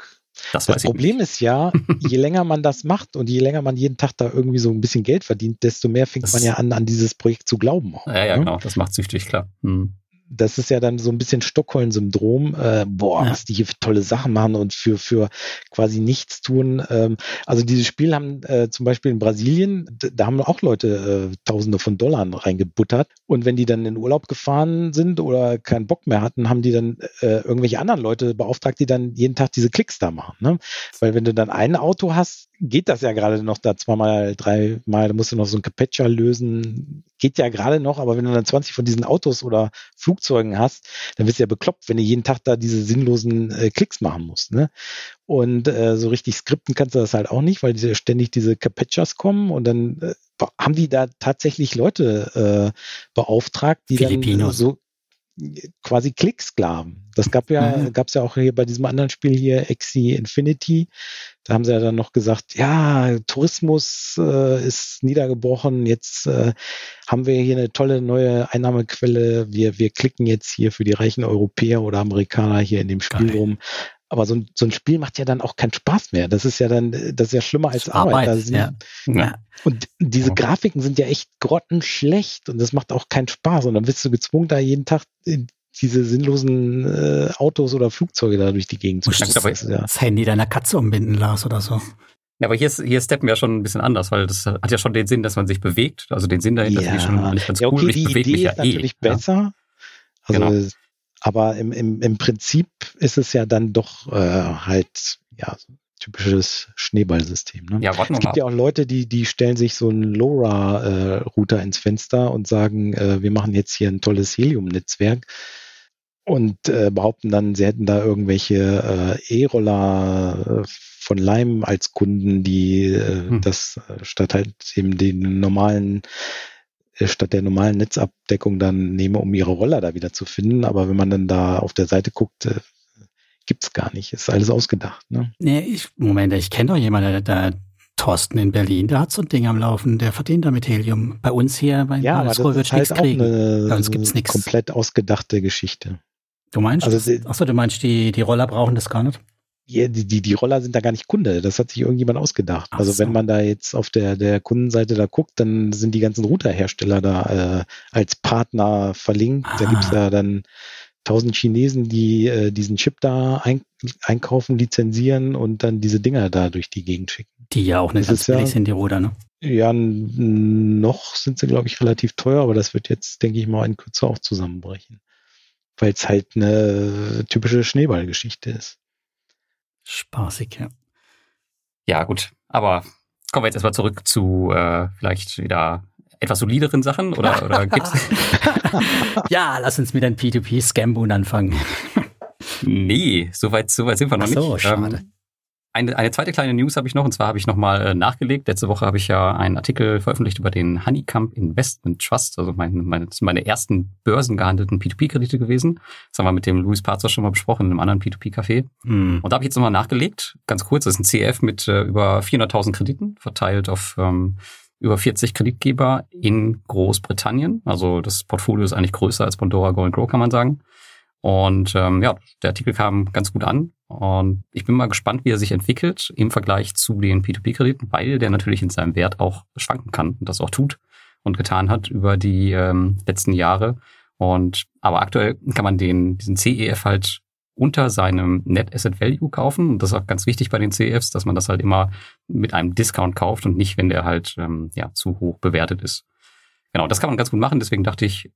Das, das Problem ist ja, je länger man das macht und je länger man jeden Tag da irgendwie so ein bisschen Geld verdient, desto mehr fängt das man ja an, an dieses Projekt zu glauben. Auch, ja, ja, ne? genau. Das macht süchtig, klar. Hm das ist ja dann so ein bisschen Stockholm-Syndrom. Äh, boah, was die hier für tolle Sachen machen und für, für quasi nichts tun. Ähm, also dieses Spiel haben äh, zum Beispiel in Brasilien, da haben auch Leute äh, Tausende von Dollar reingebuttert. Und wenn die dann in Urlaub gefahren sind oder keinen Bock mehr hatten, haben die dann äh, irgendwelche anderen Leute beauftragt, die dann jeden Tag diese Klicks da machen. Ne? Weil wenn du dann ein Auto hast, geht das ja gerade noch da zweimal, dreimal, da musst du noch so ein Capetcha lösen. Geht ja gerade noch, aber wenn du dann 20 von diesen Autos oder Flugzeugen hast, dann wirst du ja bekloppt, wenn du jeden Tag da diese sinnlosen äh, Klicks machen musst. Ne? Und äh, so richtig skripten kannst du das halt auch nicht, weil diese, ständig diese Capetchas kommen und dann äh, haben die da tatsächlich Leute äh, beauftragt, die Filipinos. dann so quasi Klicksklaven. Das gab ja, mhm. gab es ja auch hier bei diesem anderen Spiel hier, Exi Infinity. Da haben sie ja dann noch gesagt, ja, Tourismus äh, ist niedergebrochen, jetzt äh, haben wir hier eine tolle neue Einnahmequelle. Wir, wir klicken jetzt hier für die reichen Europäer oder Amerikaner hier in dem Spiel Geil. rum. Aber so ein, so ein Spiel macht ja dann auch keinen Spaß mehr. Das ist ja dann, das ist ja schlimmer als Arbeit. Arbeit ja. ja. Und diese Grafiken sind ja echt grottenschlecht und das macht auch keinen Spaß. Und dann bist du gezwungen, da jeden Tag diese sinnlosen äh, Autos oder Flugzeuge da durch die Gegend zu schicken. Das, ja. das Handy deiner Katze umbinden, Lars, oder so. Ja, aber hier, ist, hier steppen wir schon ein bisschen anders, weil das hat ja schon den Sinn, dass man sich bewegt. Also den Sinn dahinter ja. finde ich schon eigentlich ganz ja, okay, cool. Die Idee ist natürlich eh, besser. Also genau. Aber im, im, im Prinzip ist es ja dann doch äh, halt, ja, typisches Schneeballsystem. Ne? Ja, es gibt ja auch Leute, die, die stellen sich so einen LoRa-Router äh, ins Fenster und sagen, äh, wir machen jetzt hier ein tolles Helium-Netzwerk und äh, behaupten dann, sie hätten da irgendwelche äh, E-Roller äh, von Lime als Kunden, die äh, hm. das äh, statt halt eben den normalen statt der normalen Netzabdeckung dann nehme, um ihre Roller da wieder zu finden. Aber wenn man dann da auf der Seite guckt, äh, gibt's gar nicht. Ist alles ausgedacht. Ne? Nee, ich, Moment, ich kenne doch jemanden, der, der Thorsten in Berlin, der hat so ein Ding am Laufen, der verdient damit Helium. Bei uns hier bei ja, das ist halt kriegen. eine bei uns gibt's nix. komplett ausgedachte Geschichte. Du meinst? Also, achso, du meinst, die, die Roller brauchen das gar nicht? Die, die, die Roller sind da gar nicht Kunde. Das hat sich irgendjemand ausgedacht. Ach also so. wenn man da jetzt auf der, der Kundenseite da guckt, dann sind die ganzen Routerhersteller da äh, als Partner verlinkt. Ah. Da gibt's ja dann tausend Chinesen, die äh, diesen Chip da ein, einkaufen, lizenzieren und dann diese Dinger da durch die Gegend schicken. Die ja auch nicht ganz billig ja, sind, die Router, ne? Ja, noch sind sie, glaube ich, relativ teuer, aber das wird jetzt, denke ich mal, in Kürze auch zusammenbrechen. Weil es halt eine typische Schneeballgeschichte ist. Spaßig, ja. Ja, gut. Aber kommen wir jetzt erstmal zurück zu äh, vielleicht wieder etwas solideren Sachen oder, oder gibt's? ja, lass uns mit einem P2P-Scam-Boon anfangen. nee, soweit so weit sind wir noch Ach so, nicht. Schade. Ähm, eine, eine zweite kleine News habe ich noch, und zwar habe ich nochmal äh, nachgelegt. Letzte Woche habe ich ja einen Artikel veröffentlicht über den Honeycomb Investment Trust, also mein, meine, das sind meine ersten börsengehandelten P2P-Kredite gewesen. Das haben wir mit dem Luis Parzer schon mal besprochen in einem anderen P2P-Café. Mm. Und da habe ich jetzt nochmal nachgelegt, ganz kurz, das ist ein CF mit äh, über 400.000 Krediten, verteilt auf ähm, über 40 Kreditgeber in Großbritannien. Also das Portfolio ist eigentlich größer als Pandora Go Grow, kann man sagen. Und ähm, ja, der Artikel kam ganz gut an. Und ich bin mal gespannt, wie er sich entwickelt im Vergleich zu den P2P-Krediten, weil der natürlich in seinem Wert auch schwanken kann und das auch tut und getan hat über die ähm, letzten Jahre. Und aber aktuell kann man den diesen CEF halt unter seinem Net Asset Value kaufen. Und das ist auch ganz wichtig bei den CEFs, dass man das halt immer mit einem Discount kauft und nicht, wenn der halt ähm, ja zu hoch bewertet ist. Genau, das kann man ganz gut machen. Deswegen dachte ich,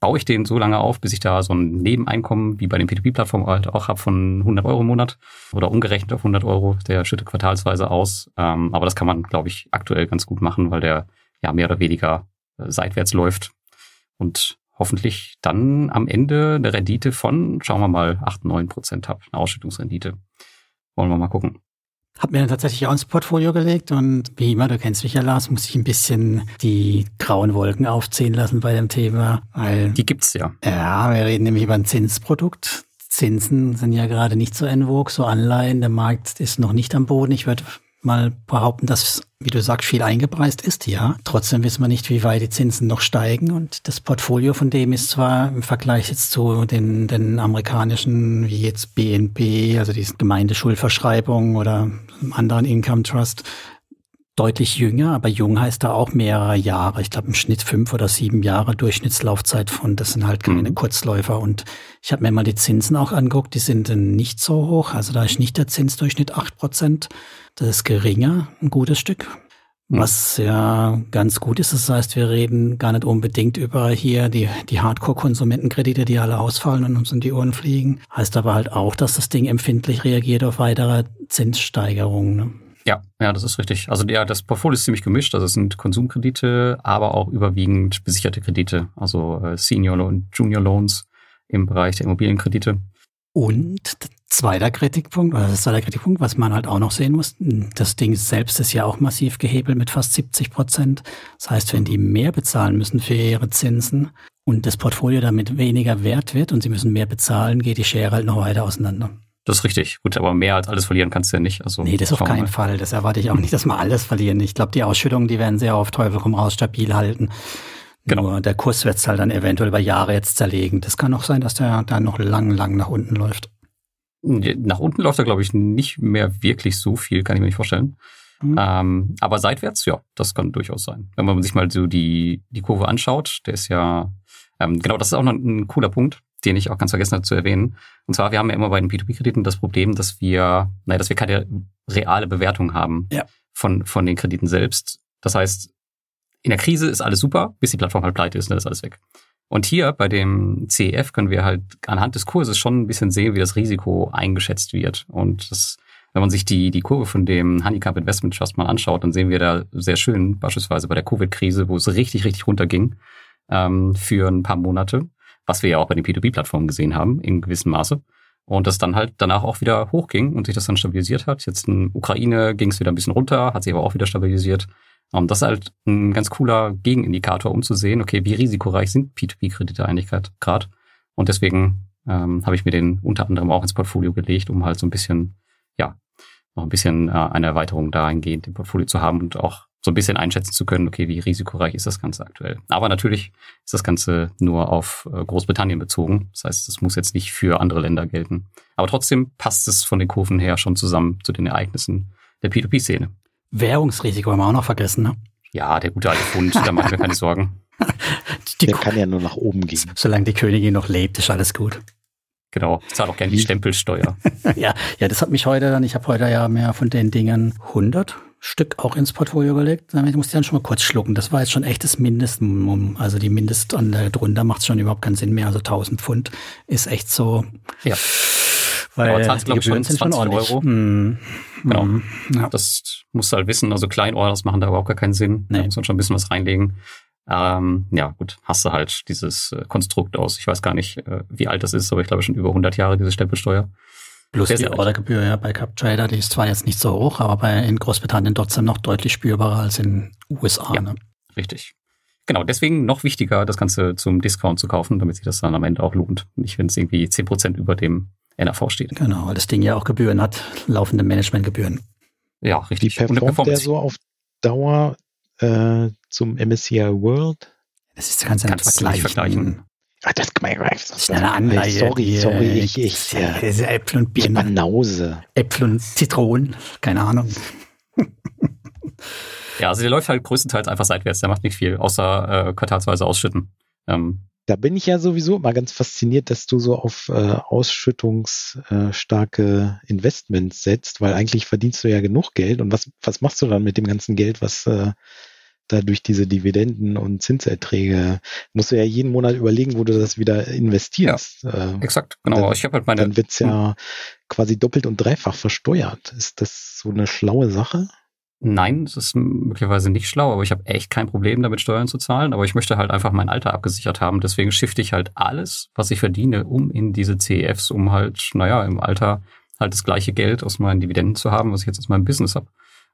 baue ich den so lange auf, bis ich da so ein Nebeneinkommen wie bei den P2P-Plattformen halt auch habe von 100 Euro im Monat oder umgerechnet auf 100 Euro. Der schüttet quartalsweise aus. Ähm, aber das kann man, glaube ich, aktuell ganz gut machen, weil der ja mehr oder weniger äh, seitwärts läuft und hoffentlich dann am Ende eine Rendite von, schauen wir mal, 8, 9 Prozent habe, eine Ausschüttungsrendite. Wollen wir mal gucken. Hab mir dann tatsächlich auch ins Portfolio gelegt und wie immer, du kennst mich ja, Lars, muss ich ein bisschen die grauen Wolken aufziehen lassen bei dem Thema. Weil, die gibt's ja. Ja, wir reden nämlich über ein Zinsprodukt. Zinsen sind ja gerade nicht so en vogue, so Anleihen. Der Markt ist noch nicht am Boden. Ich würde mal behaupten, dass, wie du sagst, viel eingepreist ist, ja. Trotzdem wissen wir nicht, wie weit die Zinsen noch steigen. Und das Portfolio von dem ist zwar im Vergleich jetzt zu den, den amerikanischen, wie jetzt BNP, also diese Gemeindeschuldverschreibung oder anderen Income Trust, deutlich jünger, aber jung heißt da auch mehrere Jahre. Ich glaube im Schnitt fünf oder sieben Jahre Durchschnittslaufzeit von, das sind halt keine mhm. Kurzläufer. Und ich habe mir mal die Zinsen auch angeguckt, die sind nicht so hoch. Also da ist nicht der Zinsdurchschnitt acht Prozent. Das ist geringer, ein gutes Stück. Mhm. Was ja ganz gut ist, das heißt, wir reden gar nicht unbedingt über hier die, die Hardcore-Konsumentenkredite, die alle ausfallen und uns in die Ohren fliegen. Heißt aber halt auch, dass das Ding empfindlich reagiert auf weitere Zinssteigerungen. Ne? Ja, ja, das ist richtig. Also ja, das Portfolio ist ziemlich gemischt. Also es sind Konsumkredite, aber auch überwiegend besicherte Kredite, also äh, Senior und Junior Loans im Bereich der Immobilienkredite. Und zweiter Kritikpunkt, oder das zweite Kritikpunkt, was man halt auch noch sehen muss, das Ding selbst ist ja auch massiv gehebelt mit fast 70 Prozent. Das heißt, wenn die mehr bezahlen müssen für ihre Zinsen und das Portfolio damit weniger wert wird und sie müssen mehr bezahlen, geht die Schere halt noch weiter auseinander. Das ist richtig. Gut, aber mehr als alles verlieren kannst du ja nicht. Also, nee, das auf keinen mal. Fall. Das erwarte ich auch nicht, dass wir alles verlieren. Ich glaube, die Ausschüttungen, die werden sehr auf Teufel komm raus stabil halten. Genau. Nur der Kurs wird es halt dann eventuell über Jahre jetzt zerlegen. Das kann auch sein, dass der dann noch lang, lang nach unten läuft. Nach unten läuft er, glaube ich, nicht mehr wirklich so viel, kann ich mir nicht vorstellen. Mhm. Ähm, aber seitwärts, ja, das kann durchaus sein. Wenn man sich mal so die, die Kurve anschaut, der ist ja, ähm, genau, das ist auch noch ein cooler Punkt den ich auch ganz vergessen habe zu erwähnen. Und zwar, wir haben ja immer bei den P2P-Krediten das Problem, dass wir, naja, dass wir keine reale Bewertung haben ja. von, von den Krediten selbst. Das heißt, in der Krise ist alles super, bis die Plattform halt pleite ist, dann ist alles weg. Und hier bei dem CEF können wir halt anhand des Kurses schon ein bisschen sehen, wie das Risiko eingeschätzt wird. Und das, wenn man sich die, die Kurve von dem Handicap Investment Trust mal anschaut, dann sehen wir da sehr schön, beispielsweise bei der Covid-Krise, wo es richtig, richtig runterging ähm, für ein paar Monate, was wir ja auch bei den P2P-Plattformen gesehen haben, in gewissem Maße. Und das dann halt danach auch wieder hochging und sich das dann stabilisiert hat. Jetzt in Ukraine ging es wieder ein bisschen runter, hat sich aber auch wieder stabilisiert. Und das ist halt ein ganz cooler Gegenindikator, um zu sehen, okay, wie risikoreich sind P2P-Kredite eigentlich gerade. Und deswegen ähm, habe ich mir den unter anderem auch ins Portfolio gelegt, um halt so ein bisschen, ja, noch ein bisschen äh, eine Erweiterung dahingehend im Portfolio zu haben und auch so ein bisschen einschätzen zu können, okay, wie risikoreich ist das Ganze aktuell. Aber natürlich ist das Ganze nur auf äh, Großbritannien bezogen. Das heißt, es muss jetzt nicht für andere Länder gelten. Aber trotzdem passt es von den Kurven her schon zusammen zu den Ereignissen der P2P-Szene. Währungsrisiko haben wir auch noch vergessen, ne? Ja, der gute alte Fund, da machen wir keine Sorgen. Die der kann ja nur nach oben gehen. Solange die Königin noch lebt, ist alles gut. Genau, ich zahle auch gerne die Stempelsteuer. ja, ja, das hat mich heute dann, ich habe heute ja mehr von den Dingen 100 Stück auch ins Portfolio gelegt. Ich musste dann schon mal kurz schlucken. Das war jetzt schon echtes Mindestminimum. Also die Mindest und drunter macht es schon überhaupt keinen Sinn mehr. Also 1000 Pfund ist echt so. Ja. Weil genau, die Gebühren sind schon ordentlich. Euro. Hm. Genau. Hm. Ja. Das musst du halt wissen. Also Kleinorders machen da überhaupt gar keinen Sinn. Nee. Da muss man schon ein bisschen was reinlegen. Ähm, ja, gut, hast du halt dieses äh, Konstrukt aus, ich weiß gar nicht, äh, wie alt das ist, aber ich glaube schon über 100 Jahre, diese Stempelsteuer. Plus die Ordergebühr ja bei CapTrader, die ist zwar jetzt nicht so hoch, aber bei, in Großbritannien trotzdem noch deutlich spürbarer als in USA. Ja, ne? Richtig. Genau, deswegen noch wichtiger, das Ganze zum Discount zu kaufen, damit sich das dann am Ende auch lohnt. Nicht, wenn es irgendwie 10% über dem NAV steht. Genau, weil das Ding ja auch Gebühren hat, laufende Managementgebühren. Ja, richtig. Wie performt der so auf Dauer äh, zum MSCI World? Das ist ganz einfach vergleichen. vergleichen. Ach, das das ist eine Anleihe. Sorry, sorry, ich, ich, ja, ja, Äpfel und Birnen. Banause. Äpfel und Zitronen, keine Ahnung. ja, also der läuft halt größtenteils einfach seitwärts, der macht nicht viel, außer äh, quartalsweise ausschütten. Ähm, da bin ich ja sowieso mal ganz fasziniert, dass du so auf äh, ausschüttungsstarke Investments setzt, weil eigentlich verdienst du ja genug Geld. Und was, was machst du dann mit dem ganzen Geld, was äh, da durch diese Dividenden und Zinserträge musst du ja jeden Monat überlegen, wo du das wieder investierst. Ja, äh, exakt, genau. Dann, ich habe halt meine. Dann wird's ja hm. quasi doppelt und dreifach versteuert. Ist das so eine schlaue Sache? Nein, es ist möglicherweise nicht schlau, aber ich habe echt kein Problem damit, Steuern zu zahlen. Aber ich möchte halt einfach mein Alter abgesichert haben. Deswegen shifte ich halt alles, was ich verdiene, um in diese CEFs, um halt, naja, im Alter halt das gleiche Geld aus meinen Dividenden zu haben, was ich jetzt aus meinem Business habe.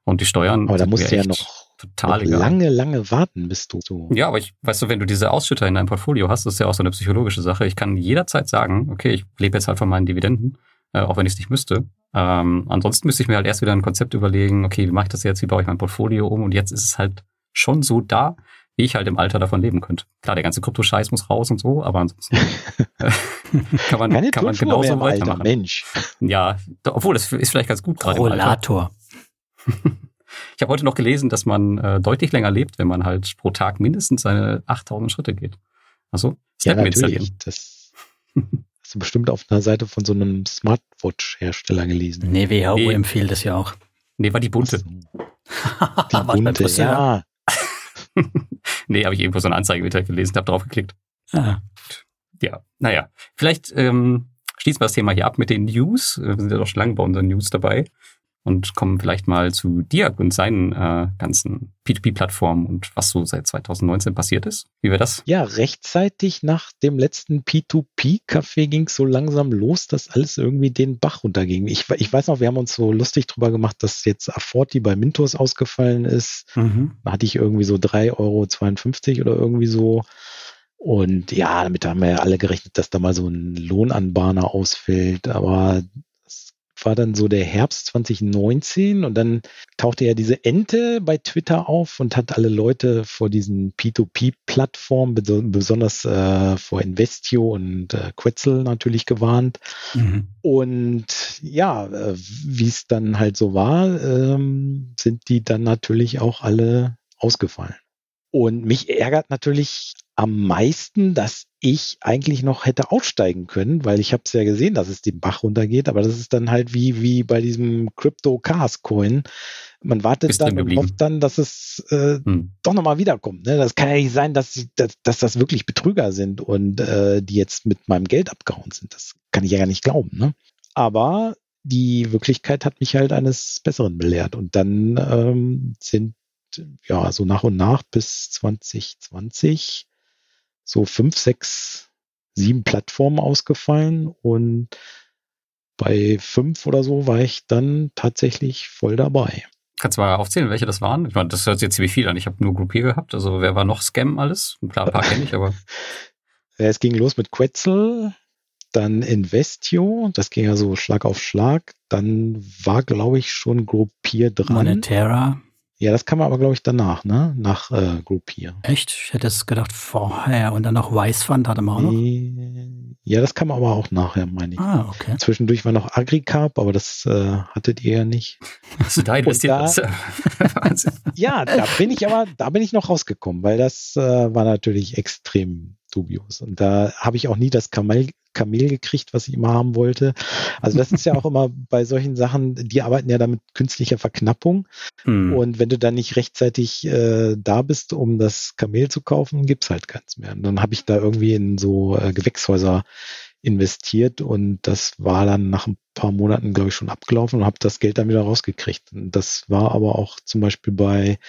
Und die Steuern. Aber da musst du ja noch, total noch lange, lange warten, bis du so. Ja, aber ich, weißt du, wenn du diese Ausschütter in deinem Portfolio hast, das ist ja auch so eine psychologische Sache. Ich kann jederzeit sagen, okay, ich lebe jetzt halt von meinen Dividenden, äh, auch wenn ich es nicht müsste. Ähm, ansonsten müsste ich mir halt erst wieder ein Konzept überlegen, okay, wie mache ich das jetzt, wie baue ich mein Portfolio um? Und jetzt ist es halt schon so da, wie ich halt im Alter davon leben könnte. Klar, der ganze Krypto-Scheiß muss raus und so, aber ansonsten äh, kann man, Keine kann man genauso weitermachen. Alter, Mensch. Ja, obwohl, das ist vielleicht ganz gut gerade Rollator. Ich habe heute noch gelesen, dass man äh, deutlich länger lebt, wenn man halt pro Tag mindestens seine 8000 Schritte geht. Also, Snap ja, installieren. Das du bestimmt auf einer Seite von so einem Smartwatch-Hersteller gelesen. Nee, WHO nee. empfiehlt das ja auch. Nee, war die bunte. die bunte, ja. nee, habe ich irgendwo so eine Anzeige wieder gelesen, habe drauf geklickt. Ah. Ja, naja. Vielleicht ähm, schließen wir das Thema hier ab mit den News. Wir sind ja doch schon lange bei unseren News dabei und kommen vielleicht mal zu Diak und seinen äh, ganzen P2P-Plattformen und was so seit 2019 passiert ist. Wie wäre das? Ja, rechtzeitig nach dem letzten P2P-Café ging es so langsam los, dass alles irgendwie den Bach runterging. Ich, ich weiß noch, wir haben uns so lustig drüber gemacht, dass jetzt Afforti bei Mintos ausgefallen ist. Mhm. Da hatte ich irgendwie so 3,52 Euro oder irgendwie so. Und ja, damit haben wir ja alle gerechnet, dass da mal so ein Lohnanbahner ausfällt. Aber war dann so der Herbst 2019 und dann tauchte ja diese Ente bei Twitter auf und hat alle Leute vor diesen P2P-Plattformen, besonders äh, vor Investio und äh, Quetzal natürlich gewarnt. Mhm. Und ja, äh, wie es dann halt so war, ähm, sind die dann natürlich auch alle ausgefallen. Und mich ärgert natürlich am meisten, dass ich eigentlich noch hätte aussteigen können, weil ich habe es ja gesehen, dass es den Bach runtergeht, aber das ist dann halt wie, wie bei diesem Crypto Cars Coin. Man wartet Bist dann und hofft dann, dass es äh, hm. doch nochmal wiederkommt. Ne? Das kann ja nicht sein, dass, dass, dass das wirklich Betrüger sind und äh, die jetzt mit meinem Geld abgehauen sind. Das kann ich ja gar nicht glauben. Ne? Aber die Wirklichkeit hat mich halt eines Besseren belehrt. Und dann ähm, sind ja so nach und nach bis 2020 so fünf, sechs, sieben Plattformen ausgefallen und bei fünf oder so war ich dann tatsächlich voll dabei. Kannst du mal aufzählen, welche das waren? Ich meine, das hört sich jetzt ziemlich viel an. Ich habe nur Groupier gehabt. Also wer war noch Scam alles? Klar, ein paar kenne ich, aber. Es ging los mit Quetzal, dann Investio, das ging ja so Schlag auf Schlag. Dann war, glaube ich, schon Groupier dran. Monetera. Ja, das kam aber, glaube ich, danach, ne? Nach äh, Groupier. Echt? Ich hätte es gedacht vorher. Und dann noch Weißfund hatte man auch noch. Ja, das kam aber auch nachher, meine ich. Ah, okay. Zwischendurch war noch Agricarp, aber das äh, hattet ihr ja nicht. Hast du da investiert? Da, ja, da bin ich aber, da bin ich noch rausgekommen, weil das äh, war natürlich extrem dubios. Und da habe ich auch nie das Kamel, Kamel gekriegt, was ich immer haben wollte. Also das ist ja auch immer bei solchen Sachen, die arbeiten ja damit künstlicher Verknappung. Hm. Und wenn du dann nicht rechtzeitig äh, da bist, um das Kamel zu kaufen, gibt's halt keins mehr. Und dann habe ich da irgendwie in so äh, Gewächshäuser investiert und das war dann nach ein paar Monaten, glaube ich, schon abgelaufen und habe das Geld dann wieder rausgekriegt. Und das war aber auch zum Beispiel bei,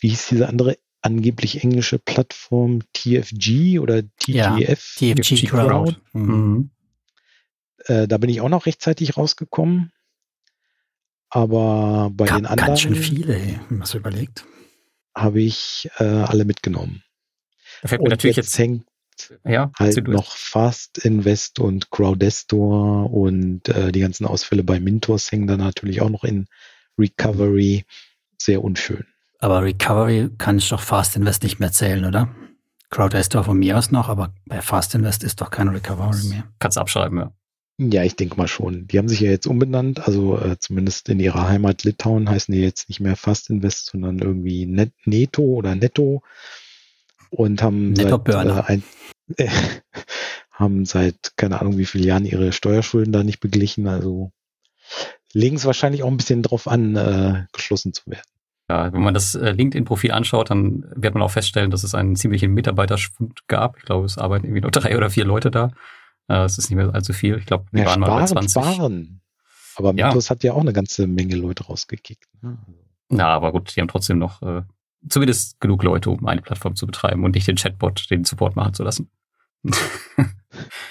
wie hieß diese andere angeblich englische Plattform TFG oder TGF. Ja, TFG Crowd. Crowd. Mhm. Äh, da bin ich auch noch rechtzeitig rausgekommen. Aber bei Ka den anderen. Ganz schön viele, so überlegt. Habe ich äh, alle mitgenommen. Da fällt mir und natürlich jetzt, jetzt hängt ja, halt noch Fast Invest und Crowdestor und äh, die ganzen Ausfälle bei Mintos hängen dann natürlich auch noch in Recovery. Sehr unschön. Aber Recovery kann ich doch Fast Invest nicht mehr zählen, oder? Crowdestor von mir aus noch, aber bei Fast Invest ist doch kein Recovery mehr. Kannst abschreiben, ja. Ja, ich denke mal schon. Die haben sich ja jetzt umbenannt, also äh, zumindest in ihrer Heimat Litauen heißen die jetzt nicht mehr Fast Invest, sondern irgendwie Net Neto oder Netto und haben Netto seit, äh, ein, äh, haben seit keine Ahnung wie vielen Jahren ihre Steuerschulden da nicht beglichen. Also legen es wahrscheinlich auch ein bisschen drauf an, äh, geschlossen zu werden. Ja, wenn man das äh, LinkedIn-Profil anschaut, dann wird man auch feststellen, dass es einen ziemlichen Mitarbeiterschwund gab. Ich glaube, es arbeiten irgendwie nur drei oder vier Leute da. Äh, es ist nicht mehr allzu viel. Ich glaube, wir ja, waren sparen, mal bei 20. Sparen. Aber Mythos ja. hat ja auch eine ganze Menge Leute rausgekickt. Ne? Na, aber gut, die haben trotzdem noch äh, zumindest genug Leute, um eine Plattform zu betreiben und nicht den Chatbot den Support machen zu lassen.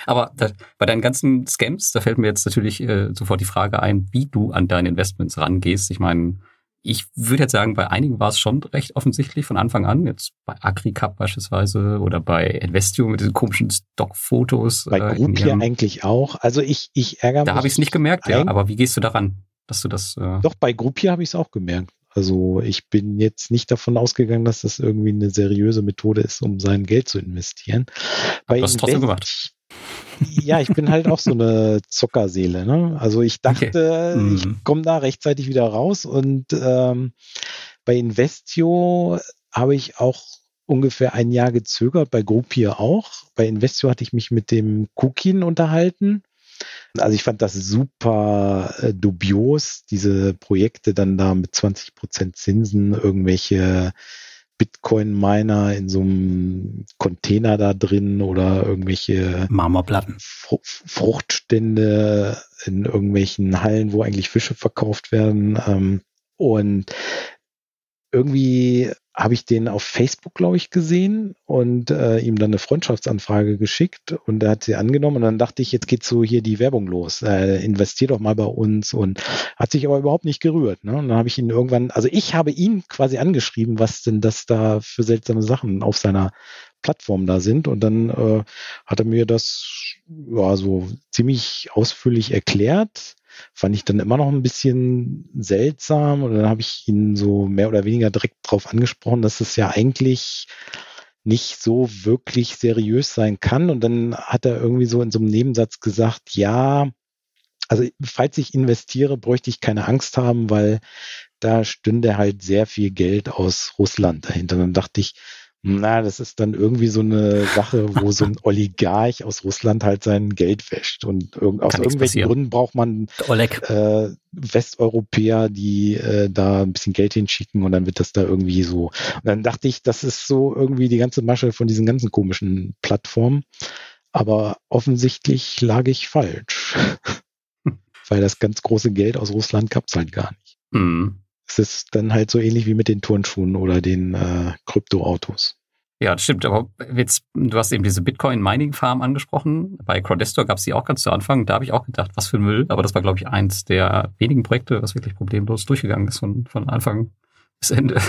aber da, bei deinen ganzen Scams, da fällt mir jetzt natürlich äh, sofort die Frage ein, wie du an deine Investments rangehst. Ich meine, ich würde jetzt sagen, bei einigen war es schon recht offensichtlich von Anfang an. Jetzt bei AgriCup beispielsweise oder bei Investio mit diesen komischen Stockfotos. Bei äh, Groupier eigentlich auch. Also ich, ich ärgere mich. Da habe ich es nicht gemerkt, ja. Aber wie gehst du daran, dass du das? Äh Doch, bei Groupier habe ich es auch gemerkt. Also ich bin jetzt nicht davon ausgegangen, dass das irgendwie eine seriöse Methode ist, um sein Geld zu investieren. Bei du hast trotzdem gemacht ja, ich bin halt auch so eine Zuckerseele. Ne? Also ich dachte, okay. mhm. ich komme da rechtzeitig wieder raus und ähm, bei Investio habe ich auch ungefähr ein Jahr gezögert, bei Groupier auch. Bei Investio hatte ich mich mit dem Kukin unterhalten. Also ich fand das super äh, dubios, diese Projekte dann da mit 20 Prozent Zinsen irgendwelche Bitcoin-Miner in so einem Container da drin oder irgendwelche Marmorplatten. Fruchtstände in irgendwelchen Hallen, wo eigentlich Fische verkauft werden. Ähm, und irgendwie habe ich den auf Facebook, glaube ich, gesehen und äh, ihm dann eine Freundschaftsanfrage geschickt und er hat sie angenommen und dann dachte ich, jetzt geht so hier die Werbung los. Äh, investier doch mal bei uns und hat sich aber überhaupt nicht gerührt. Ne? Und dann habe ich ihn irgendwann, also ich habe ihn quasi angeschrieben, was denn das da für seltsame Sachen auf seiner Plattform da sind und dann äh, hat er mir das ja so ziemlich ausführlich erklärt fand ich dann immer noch ein bisschen seltsam. Und dann habe ich ihn so mehr oder weniger direkt darauf angesprochen, dass es ja eigentlich nicht so wirklich seriös sein kann. Und dann hat er irgendwie so in so einem Nebensatz gesagt, ja, also falls ich investiere, bräuchte ich keine Angst haben, weil da stünde halt sehr viel Geld aus Russland dahinter. Dann dachte ich, na, das ist dann irgendwie so eine Sache, wo so ein Oligarch aus Russland halt sein Geld wäscht. Und irg aus irgendwelchen passieren. Gründen braucht man äh, Westeuropäer, die äh, da ein bisschen Geld hinschicken und dann wird das da irgendwie so. Und dann dachte ich, das ist so irgendwie die ganze Masche von diesen ganzen komischen Plattformen. Aber offensichtlich lag ich falsch. Weil das ganz große Geld aus Russland gab's halt gar nicht. Mhm. Es ist dann halt so ähnlich wie mit den Turnschuhen oder den äh, Kryptoautos. Ja, das stimmt. Aber jetzt, du hast eben diese Bitcoin-Mining-Farm angesprochen. Bei Crowdestor gab es die auch ganz zu Anfang. Da habe ich auch gedacht, was für ein Müll. Aber das war, glaube ich, eins der wenigen Projekte, was wirklich problemlos durchgegangen ist von, von Anfang bis Ende.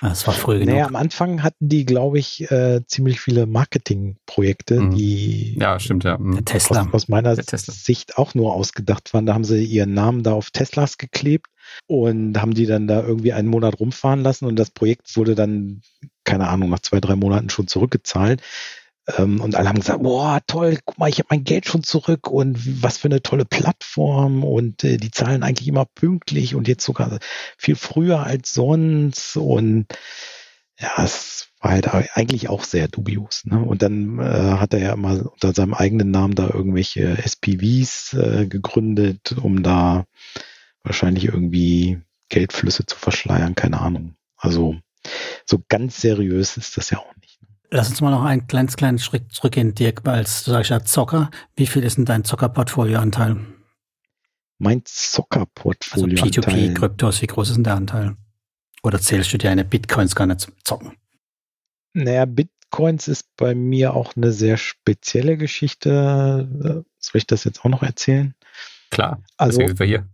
Das war früh genug. Naja, am Anfang hatten die, glaube ich, äh, ziemlich viele Marketingprojekte, mhm. die ja, stimmt, ja. Mhm. Tesla. Aus, aus meiner Sicht auch nur ausgedacht waren. Da haben sie ihren Namen da auf Teslas geklebt und haben die dann da irgendwie einen Monat rumfahren lassen und das Projekt wurde dann, keine Ahnung, nach zwei, drei Monaten schon zurückgezahlt. Ähm, und alle haben gesagt, boah, toll, guck mal, ich habe mein Geld schon zurück und was für eine tolle Plattform und äh, die zahlen eigentlich immer pünktlich und jetzt sogar viel früher als sonst und ja, es war halt eigentlich auch sehr dubios. Ne? Und dann äh, hat er ja immer unter seinem eigenen Namen da irgendwelche SPVs äh, gegründet, um da wahrscheinlich irgendwie Geldflüsse zu verschleiern, keine Ahnung. Also so ganz seriös ist das ja auch nicht. Ne? Lass uns mal noch einen kleines, kleinen Schritt zurückgehen, Dirk, als du sagst ja Zocker. Wie viel ist denn dein Zockerportfolioanteil? Mein Zockerportfolio. Also P2P-Kryptos, wie groß ist denn der Anteil? Oder zählst du dir eine Bitcoins gar nicht zum Zocken? Naja, Bitcoins ist bei mir auch eine sehr spezielle Geschichte. Soll ich das jetzt auch noch erzählen? Klar, also sind wir hier.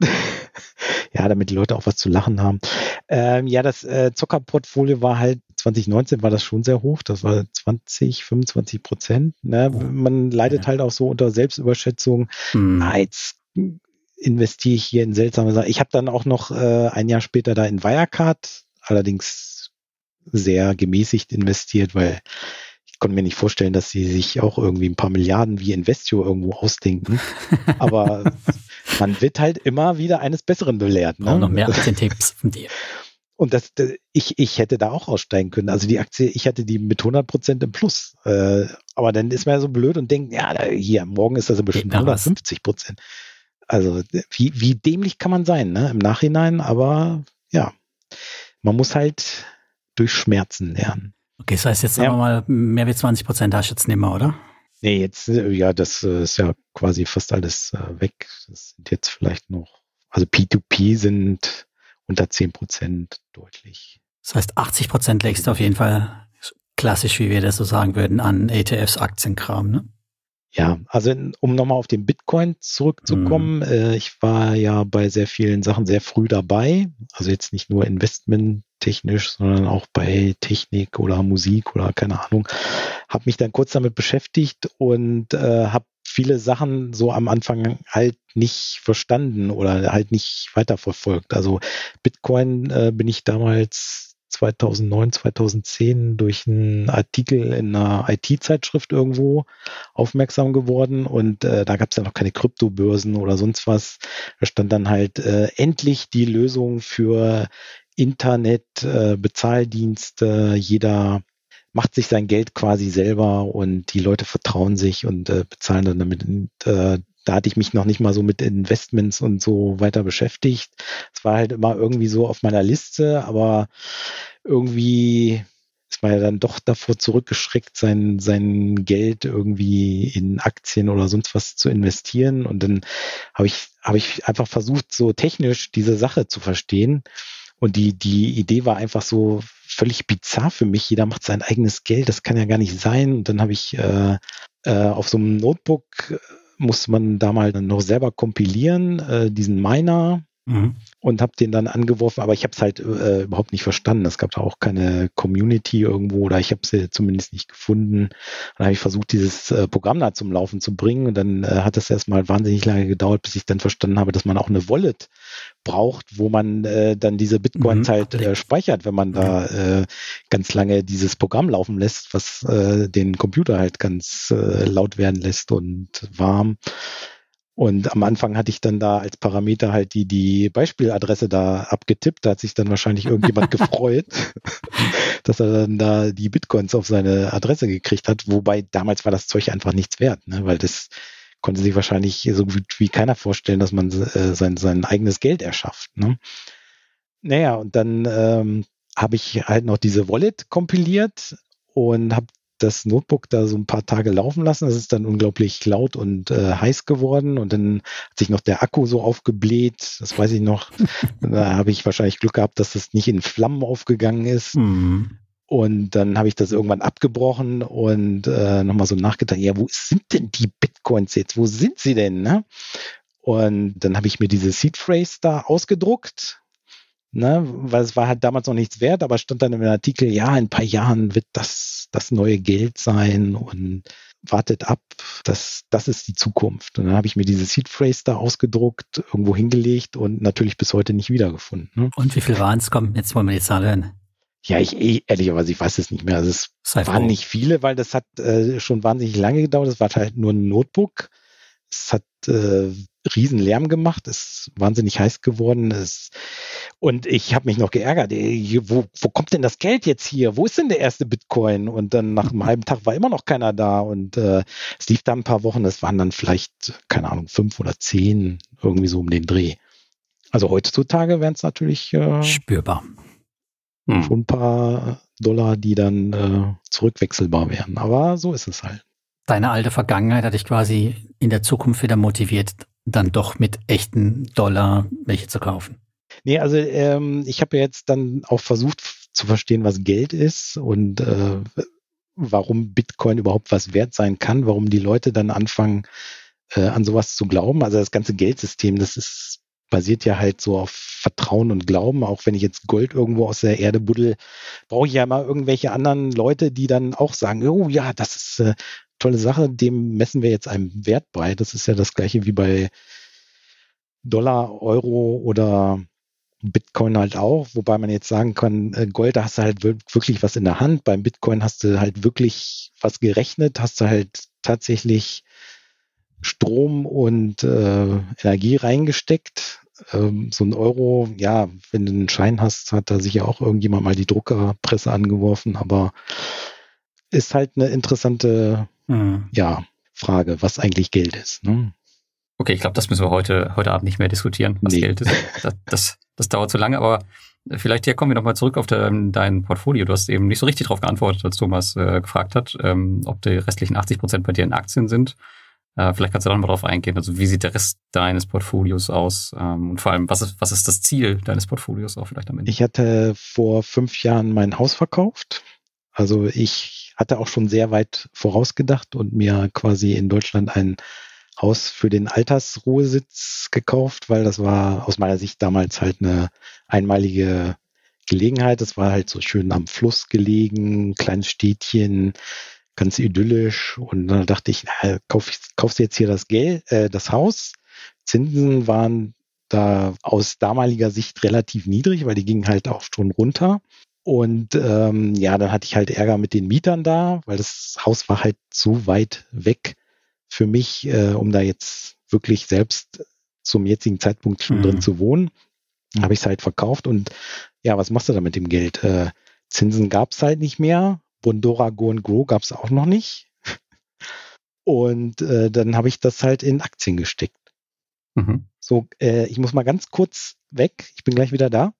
ja, damit die Leute auch was zu lachen haben. Ähm, ja, das äh, Zockerportfolio war halt 2019 war das schon sehr hoch. Das war 20, 25 Prozent. Ne? Oh. Man leidet ja. halt auch so unter Selbstüberschätzung. Hm. Ah, jetzt investiere ich hier in seltsame Sachen. Ich habe dann auch noch äh, ein Jahr später da in Wirecard, allerdings sehr gemäßigt investiert, weil ich konnte mir nicht vorstellen, dass sie sich auch irgendwie ein paar Milliarden wie Investio irgendwo ausdenken. Aber man wird halt immer wieder eines Besseren belehrt. Ne? noch mehr Aktientipps von dir. Und das, das, ich, ich hätte da auch aussteigen können. Also die Aktie, ich hatte die mit 100 Prozent im Plus. Äh, aber dann ist man ja so blöd und denkt, ja, da, hier, morgen ist das ja bestimmt 150 Prozent. Also wie, wie dämlich kann man sein, ne? Im Nachhinein, aber ja, man muss halt durch Schmerzen lernen. Okay, das heißt jetzt sagen ja. wir mal, mehr wie 20 Prozent hast du jetzt nicht mehr, oder? Nee, jetzt, ja, das äh, ist ja quasi fast alles äh, weg. Das sind jetzt vielleicht noch, also P2P sind unter 10 Prozent deutlich. Das heißt, 80 Prozent legst du auf jeden Fall klassisch, wie wir das so sagen würden, an ETFs, Aktienkram, ne? Ja, also um nochmal auf den Bitcoin zurückzukommen, äh, ich war ja bei sehr vielen Sachen sehr früh dabei. Also jetzt nicht nur investmenttechnisch, sondern auch bei Technik oder Musik oder keine Ahnung. Habe mich dann kurz damit beschäftigt und äh, habe viele Sachen so am Anfang halt nicht verstanden oder halt nicht weiterverfolgt. Also Bitcoin äh, bin ich damals 2009, 2010 durch einen Artikel in einer IT-Zeitschrift irgendwo aufmerksam geworden und äh, da gab es ja noch keine Kryptobörsen oder sonst was. Da stand dann halt äh, endlich die Lösung für Internet, äh, Bezahldienste, jeder macht sich sein Geld quasi selber und die Leute vertrauen sich und äh, bezahlen dann damit. Und, äh, da hatte ich mich noch nicht mal so mit Investments und so weiter beschäftigt. Es war halt immer irgendwie so auf meiner Liste, aber irgendwie ist man ja dann doch davor zurückgeschreckt, sein, sein Geld irgendwie in Aktien oder sonst was zu investieren. Und dann habe ich, habe ich einfach versucht, so technisch diese Sache zu verstehen. Und die, die Idee war einfach so völlig bizarr für mich. Jeder macht sein eigenes Geld, das kann ja gar nicht sein. Und dann habe ich äh, äh, auf so einem Notebook muss man da mal dann noch selber kompilieren, äh, diesen Miner mhm. und habe den dann angeworfen, aber ich habe es halt äh, überhaupt nicht verstanden. Es gab da auch keine Community irgendwo oder ich habe sie zumindest nicht gefunden. Dann habe ich versucht, dieses äh, Programm da zum Laufen zu bringen und dann äh, hat es erstmal wahnsinnig lange gedauert, bis ich dann verstanden habe, dass man auch eine Wallet braucht, wo man äh, dann diese Bitcoins mhm. halt äh, speichert, wenn man da äh, ganz lange dieses Programm laufen lässt, was äh, den Computer halt ganz äh, laut werden lässt und warm. Und am Anfang hatte ich dann da als Parameter halt die, die Beispieladresse da abgetippt. Da hat sich dann wahrscheinlich irgendjemand gefreut, dass er dann da die Bitcoins auf seine Adresse gekriegt hat. Wobei damals war das Zeug einfach nichts wert, ne? weil das konnte sich wahrscheinlich so gut wie keiner vorstellen, dass man äh, sein, sein eigenes Geld erschafft. Ne? Naja, und dann ähm, habe ich halt noch diese Wallet kompiliert und habe das Notebook da so ein paar Tage laufen lassen. Es ist dann unglaublich laut und äh, heiß geworden und dann hat sich noch der Akku so aufgebläht. Das weiß ich noch. da habe ich wahrscheinlich Glück gehabt, dass das nicht in Flammen aufgegangen ist. Mhm. Und dann habe ich das irgendwann abgebrochen und äh, nochmal so nachgedacht, ja, wo sind denn die Bitcoins jetzt? Wo sind sie denn? Ne? Und dann habe ich mir diese Seed Phrase da ausgedruckt, ne? weil es war halt damals noch nichts wert, aber stand dann im Artikel, ja, in ein paar Jahren wird das das neue Geld sein und wartet ab, das, das ist die Zukunft. Und dann habe ich mir diese Seed Phrase da ausgedruckt, irgendwo hingelegt und natürlich bis heute nicht wiedergefunden. Ne? Und wie viel waren es? Komm, jetzt wollen wir die Zahl hören. Ja, ich eh, ehrlicherweise, ich weiß es nicht mehr. Also es Sei waren froh. nicht viele, weil das hat äh, schon wahnsinnig lange gedauert. Es war halt nur ein Notebook. Es hat äh, riesen Lärm gemacht, ist wahnsinnig heiß geworden. Ist, und ich habe mich noch geärgert. Ey, wo, wo kommt denn das Geld jetzt hier? Wo ist denn der erste Bitcoin? Und dann nach einem halben Tag war immer noch keiner da. Und äh, es lief da ein paar Wochen. Es waren dann vielleicht, keine Ahnung, fünf oder zehn, irgendwie so um den Dreh. Also heutzutage wären es natürlich äh, spürbar. Hm. Schon ein paar Dollar, die dann äh, zurückwechselbar wären. Aber so ist es halt. Deine alte Vergangenheit hat dich quasi in der Zukunft wieder motiviert, dann doch mit echten Dollar welche zu kaufen. Nee, also ähm, ich habe ja jetzt dann auch versucht zu verstehen, was Geld ist und äh, warum Bitcoin überhaupt was wert sein kann, warum die Leute dann anfangen, äh, an sowas zu glauben. Also das ganze Geldsystem, das ist basiert ja halt so auf Vertrauen und Glauben. Auch wenn ich jetzt Gold irgendwo aus der Erde buddel, brauche ich ja mal irgendwelche anderen Leute, die dann auch sagen, oh ja, das ist äh, tolle Sache, dem messen wir jetzt einen Wert bei. Das ist ja das gleiche wie bei Dollar, Euro oder Bitcoin halt auch, wobei man jetzt sagen kann, äh, Gold, da hast du halt wirklich was in der Hand. Beim Bitcoin hast du halt wirklich was gerechnet, hast du halt tatsächlich Strom und äh, Energie reingesteckt. Ähm, so ein Euro, ja, wenn du einen Schein hast, hat da sicher auch irgendjemand mal die Druckerpresse angeworfen, aber ist halt eine interessante mhm. ja, Frage, was eigentlich Geld ist. Ne? Okay, ich glaube, das müssen wir heute, heute Abend nicht mehr diskutieren, was nee. Geld ist. Das, das, das dauert zu lange, aber vielleicht hier kommen wir nochmal zurück auf de, dein Portfolio. Du hast eben nicht so richtig darauf geantwortet, als Thomas äh, gefragt hat, ähm, ob die restlichen 80 Prozent bei dir in Aktien sind. Äh, vielleicht kannst du da mal drauf eingehen. Also wie sieht der Rest deines Portfolios aus? Ähm, und vor allem, was ist, was ist das Ziel deines Portfolios auch vielleicht am Ende? Ich hatte vor fünf Jahren mein Haus verkauft. Also ich hatte auch schon sehr weit vorausgedacht und mir quasi in Deutschland ein Haus für den Altersruhesitz gekauft, weil das war aus meiner Sicht damals halt eine einmalige Gelegenheit. Das war halt so schön am Fluss gelegen, kleines Städtchen, ganz idyllisch. Und dann dachte ich, na, kauf, kaufst du jetzt hier das Geld, äh, das Haus. Zinsen waren da aus damaliger Sicht relativ niedrig, weil die gingen halt auch schon runter. Und ähm, ja, dann hatte ich halt Ärger mit den Mietern da, weil das Haus war halt so weit weg für mich, äh, um da jetzt wirklich selbst zum jetzigen Zeitpunkt schon mhm. drin zu wohnen. Dann habe ich es halt verkauft und ja, was machst du da mit dem Geld? Äh, Zinsen gab es halt nicht mehr. Bondora Go and Grow gab es auch noch nicht. Und äh, dann habe ich das halt in Aktien gesteckt. Mhm. So, äh, ich muss mal ganz kurz weg. Ich bin gleich wieder da.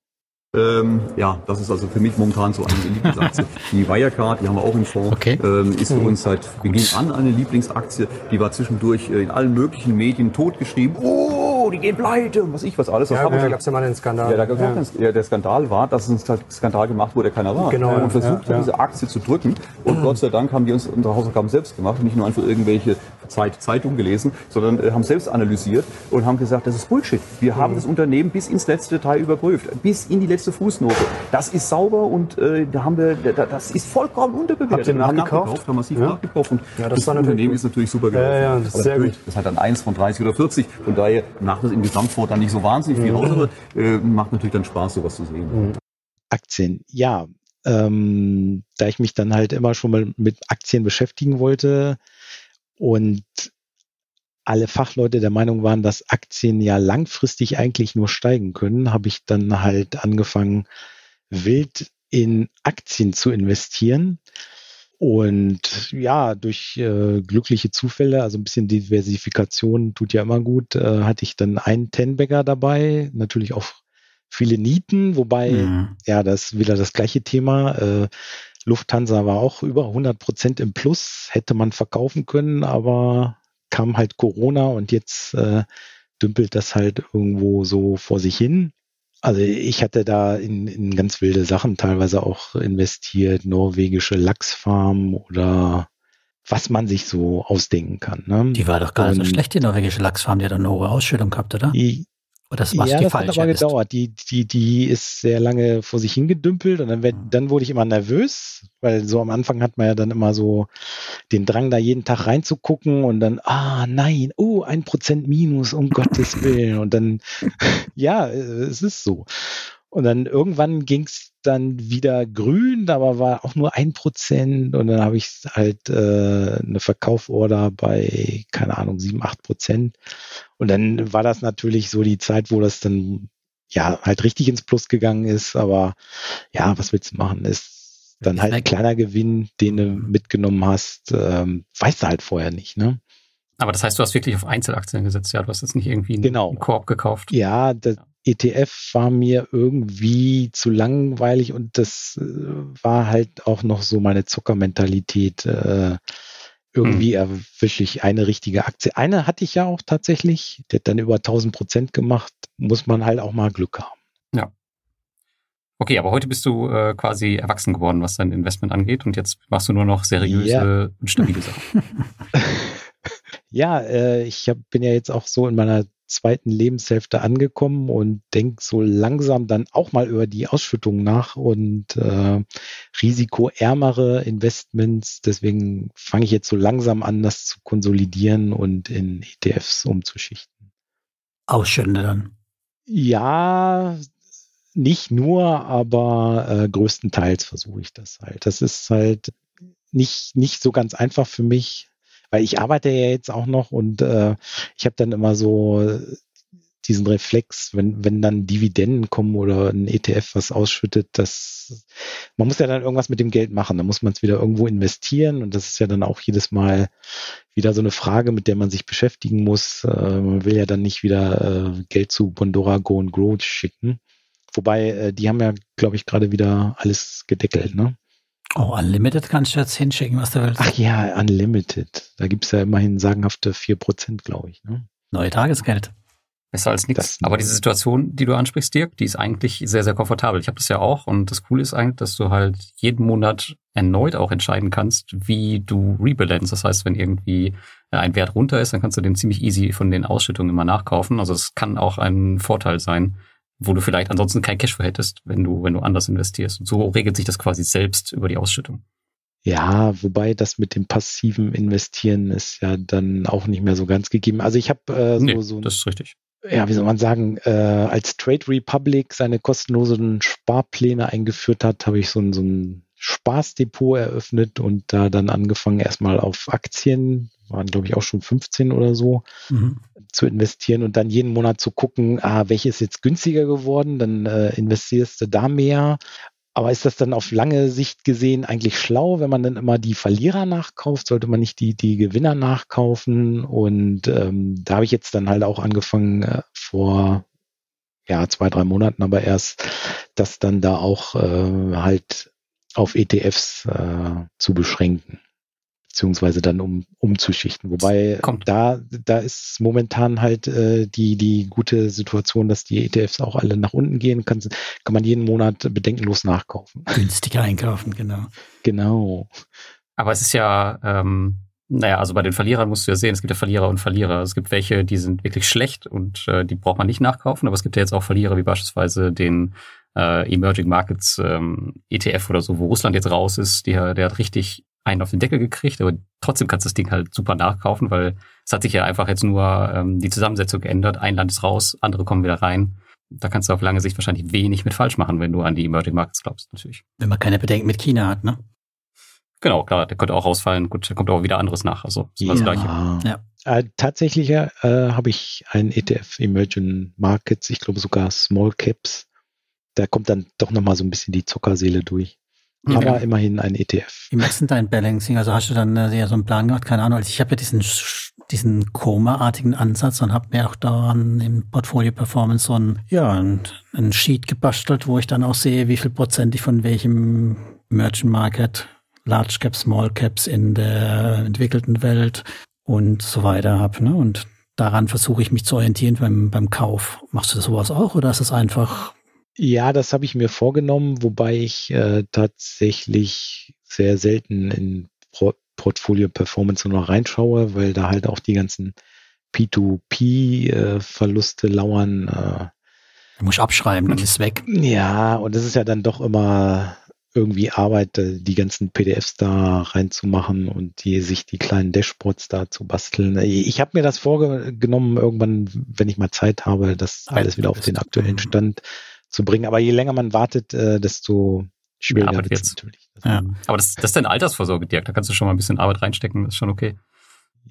Ähm, ja, das ist also für mich momentan so eine Lieblingsaktie. die Wirecard, die haben wir auch im Fonds, okay. ähm, ist für mhm. uns seit Beginn an eine Lieblingsaktie. Die war zwischendurch äh, in allen möglichen Medien totgeschrieben. Oh, die gehen pleite und was ich was alles. Das ja, da gab es ja mal einen Skandal. Ja, da gab's ja. Einen, ja, der Skandal war, dass es ein Skandal gemacht wurde, der keiner war. Genau. Und versucht ja, diese Aktie zu drücken. Und mhm. Gott sei Dank haben die uns unsere Hausaufgaben selbst gemacht, nicht nur einfach irgendwelche Zeit, Zeitung gelesen, sondern äh, haben selbst analysiert und haben gesagt, das ist Bullshit. Wir haben mhm. das Unternehmen bis ins letzte Detail überprüft, bis in die letzte Fußnote. Das ist sauber und äh, da haben wir, da, das ist vollkommen unterbewertet. Habt ihr nachgekauft? Haben massiv ja. nachgekauft und ja, das, das Unternehmen ist natürlich super gelaufen. Ja, ja, das ist sehr gut. Das hat dann eins von 30 oder 40. Von daher macht das im Gesamtwort dann nicht so wahnsinnig viel mhm. aus, aber äh, macht natürlich dann Spaß, sowas zu sehen. Mhm. Aktien, ja. Ähm, da ich mich dann halt immer schon mal mit Aktien beschäftigen wollte, und alle Fachleute der Meinung waren, dass Aktien ja langfristig eigentlich nur steigen können, habe ich dann halt angefangen, wild in Aktien zu investieren. Und ja, durch äh, glückliche Zufälle, also ein bisschen Diversifikation tut ja immer gut, äh, hatte ich dann einen Tenbagger dabei, natürlich auch viele Nieten, wobei, mhm. ja, das ist wieder das gleiche Thema. Äh, Lufthansa war auch über 100 Prozent im Plus, hätte man verkaufen können, aber kam halt Corona und jetzt äh, dümpelt das halt irgendwo so vor sich hin. Also ich hatte da in, in ganz wilde Sachen teilweise auch investiert, norwegische Lachsfarm oder was man sich so ausdenken kann. Ne? Die war doch gar nicht so schlecht, die norwegische Lachsfarm, die hat eine hohe Ausschüttung gehabt, oder? Oder das was ja, die das hat aber ist. gedauert. Die, die, die ist sehr lange vor sich hingedümpelt und dann, werd, Mhm. dann wurde ich immer nervös, weil so am Anfang hat man ja dann immer so den Drang, da jeden Tag reinzugucken und dann, ah nein, oh, ein Prozent Minus, um Gottes Willen. Und dann, ja, äh, es ist so. Und dann irgendwann ging es dann wieder grün, aber war auch nur ein Prozent und dann habe ich halt äh, eine Verkauforder bei, keine Ahnung, sieben, acht Prozent. Und dann war das natürlich so die Zeit, wo das dann ja halt richtig ins Plus gegangen ist. Aber ja, was willst du machen? Ist dann halt ein weg. kleiner Gewinn, den du mitgenommen hast. Ähm, weißt du halt vorher nicht, ne? Aber das heißt, du hast wirklich auf Einzelaktien gesetzt, ja? Du hast jetzt nicht irgendwie einen, Genau. einen Korb gekauft. Ja, das ETF war mir irgendwie zu langweilig und das äh, war halt auch noch so meine Zuckermentalität. Äh, irgendwie erwische ich eine richtige Aktie. Eine hatte ich ja auch tatsächlich, die hat dann über 1000 Prozent gemacht. Muss man halt auch mal Glück haben. Okay, aber heute bist du äh, quasi erwachsen geworden, was dein Investment angeht und jetzt machst du nur noch seriöse und stabile Sachen. Ja, äh, ich hab, bin ja jetzt auch so in meiner zweiten Lebenshälfte angekommen und denke so langsam dann auch mal über die Ausschüttung nach und äh, risikoärmere Investments. Deswegen fange ich jetzt so langsam an, das zu konsolidieren und in ETFs umzuschichten. Ausschüttende dann. Ja, nicht nur, aber äh, größtenteils versuche ich das halt. Das ist halt nicht, nicht so ganz einfach für mich, weil ich arbeite ja jetzt auch noch und äh, ich habe dann immer so diesen Reflex, wenn, wenn dann Dividenden kommen oder ein ETF was ausschüttet, das man muss ja dann irgendwas mit dem Geld machen. Da muss man es wieder irgendwo investieren und das ist ja dann auch jedes Mal wieder so eine Frage, mit der man sich beschäftigen muss. Äh, man will ja dann nicht wieder äh, Geld zu Bondora Go and Grow schicken. Wobei, äh, die haben ja, glaube ich, gerade wieder alles gedeckelt, ne? Oh, Unlimited kannst du jetzt hinschicken, was du willst. Ach ja, Unlimited. Da gibt's ja immerhin sagenhafte 4%, glaube ich. Ne? Neue Tagesgeld. Besser als nichts. Aber diese Situation, die du ansprichst, Dirk, die ist eigentlich sehr, sehr komfortabel. Ich habe das ja auch und das Coole ist eigentlich, dass du halt jeden Monat erneut auch entscheiden kannst, wie du rebalance. Das heißt, wenn irgendwie äh, ein Wert runter ist, dann kannst du den ziemlich easy von den Ausschüttungen immer nachkaufen. Also es kann auch ein Vorteil sein, wo du vielleicht ansonsten kein Cashflow hättest, wenn du, wenn du anders investierst. Und so regelt sich das quasi selbst über die Ausschüttung. Ja, wobei das mit dem passiven Investieren ist ja dann auch nicht mehr so ganz gegeben. Also ich habe äh, so, Nee, so das ist richtig. ja, wie soll man sagen, äh, als Trade Republic seine kostenlosen Sparpläne eingeführt hat, habe ich so ein, so ein Spaßdepot eröffnet und da dann angefangen erstmal auf Aktien, waren glaube ich auch schon 15 oder so, Mhm. zu investieren und dann jeden Monat zu gucken, ah, welche ist jetzt günstiger geworden, dann äh, investierst du da mehr. Aber ist das dann auf lange Sicht gesehen eigentlich schlau, wenn man dann immer die Verlierer nachkauft? Sollte man nicht die, die Gewinner nachkaufen? Und ähm, da habe ich jetzt dann halt auch angefangen äh, vor ja, zwei, drei Monaten aber erst, das dann da auch äh, halt auf ETFs äh, zu beschränken beziehungsweise dann um, umzuschichten. Wobei Kommt. da, da ist momentan halt äh, die, die gute Situation, dass die ETFs auch alle nach unten gehen, kann, kann man jeden Monat bedenkenlos nachkaufen. Günstiger einkaufen, genau. Genau. Aber es ist ja, ähm, naja, also bei den Verlierern musst du ja sehen, es gibt ja Verlierer und Verlierer. Es gibt welche, die sind wirklich schlecht und äh, die braucht man nicht nachkaufen, aber es gibt ja jetzt auch Verlierer wie beispielsweise den äh, Emerging Markets ähm, ETF oder so, wo Russland jetzt raus ist, die, der hat richtig einen auf den Deckel gekriegt, aber trotzdem kannst du das Ding halt super nachkaufen, weil es hat sich ja einfach jetzt nur ähm, die Zusammensetzung geändert. Ein Land ist raus, andere kommen wieder rein. Da kannst du auf lange Sicht wahrscheinlich wenig mit falsch machen, wenn du an die Emerging Markets glaubst, natürlich. Wenn man keine Bedenken mit China hat, ne? Genau, klar, der könnte auch rausfallen. Gut, da kommt auch wieder anderes nach. Also ist immer das Gleiche. Ja. Äh, tatsächlich äh, habe ich ein ETF Emerging Markets, ich glaube sogar Small Caps. Da kommt dann doch nochmal so ein bisschen die Zuckerseele durch. Aber immerhin ein ETF. Wie machst du denn dein Balancing? Also hast du dann äh, ja so einen Plan gemacht? Keine Ahnung. Also ich habe ja diesen, diesen Koma-artigen Ansatz und habe mir auch daran im Portfolio Performance so ein, ja, ein, ein Sheet gebastelt, wo ich dann auch sehe, wie viel Prozent ich von welchem Merchant Market, Large Caps, Small Caps in der entwickelten Welt und so weiter habe. Ne? Und daran versuche ich mich zu orientieren beim, beim Kauf. Machst du das sowas auch oder ist es einfach Ja, das habe ich mir vorgenommen, wobei ich äh, tatsächlich sehr selten in Pro Portfolio Performance nur noch reinschaue, weil da halt auch die ganzen P2P-Verluste äh, lauern. Äh, du musst abschreiben, dann ist weg. Ja, und es ist ja dann doch immer irgendwie Arbeit, äh, die ganzen PDFs da reinzumachen und die sich die kleinen Dashboards da zu basteln. Ich habe mir das vorgenommen, irgendwann, wenn ich mal Zeit habe, das alles wieder auf den aktuellen Stand zu bringen. Aber je länger man wartet, äh, desto schwieriger wird es natürlich. Ja. Aber das, das ist dein Altersvorsorge, Dirk. Da kannst du schon mal ein bisschen Arbeit reinstecken. Das ist schon okay.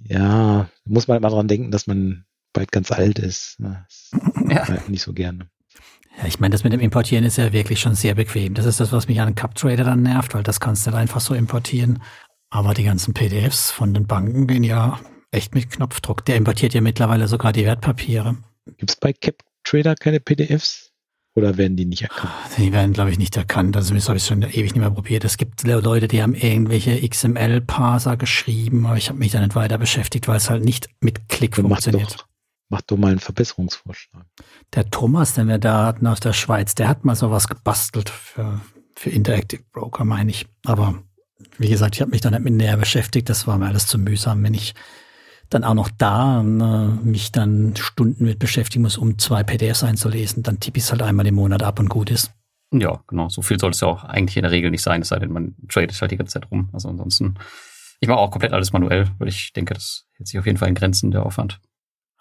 Ja, muss man immer dran denken, dass man bald ganz alt ist. Das ja. Nicht so gerne. Ja, ich meine, das mit dem Importieren ist ja wirklich schon sehr bequem. Das ist das, was mich an Cup Trader dann nervt, weil das kannst du dann einfach so importieren. Aber die ganzen PDFs von den Banken gehen ja echt mit Knopfdruck. Der importiert ja mittlerweile sogar die Wertpapiere. Gibt es bei Cap Trader keine PDFs? Oder werden die nicht erkannt? Die werden, glaube ich, nicht erkannt. Also das habe ich schon ewig nicht mehr probiert. Es gibt Leute, die haben irgendwelche XML-Parser geschrieben, aber ich habe mich da nicht weiter beschäftigt, weil es halt nicht mit Klick Dann funktioniert. Mach doch, mach doch mal einen Verbesserungsvorschlag. Der Thomas, den wir da hatten aus der Schweiz, der hat mal sowas gebastelt für, für Interactive Broker, meine ich. Aber wie gesagt, ich habe mich da nicht mit näher beschäftigt. Das war mir alles zu mühsam, wenn ich dann auch noch da äh, mich dann Stunden mit beschäftigen muss, um zwei PDFs einzulesen, dann tippe ich es halt einmal im Monat ab und gut ist. Ja, genau. So viel soll es ja auch eigentlich in der Regel nicht sein, es sei denn, man tradet halt die ganze Zeit rum. Also ansonsten, ich mache auch komplett alles manuell, weil ich denke, das hält sich auf jeden Fall in Grenzen der Aufwand.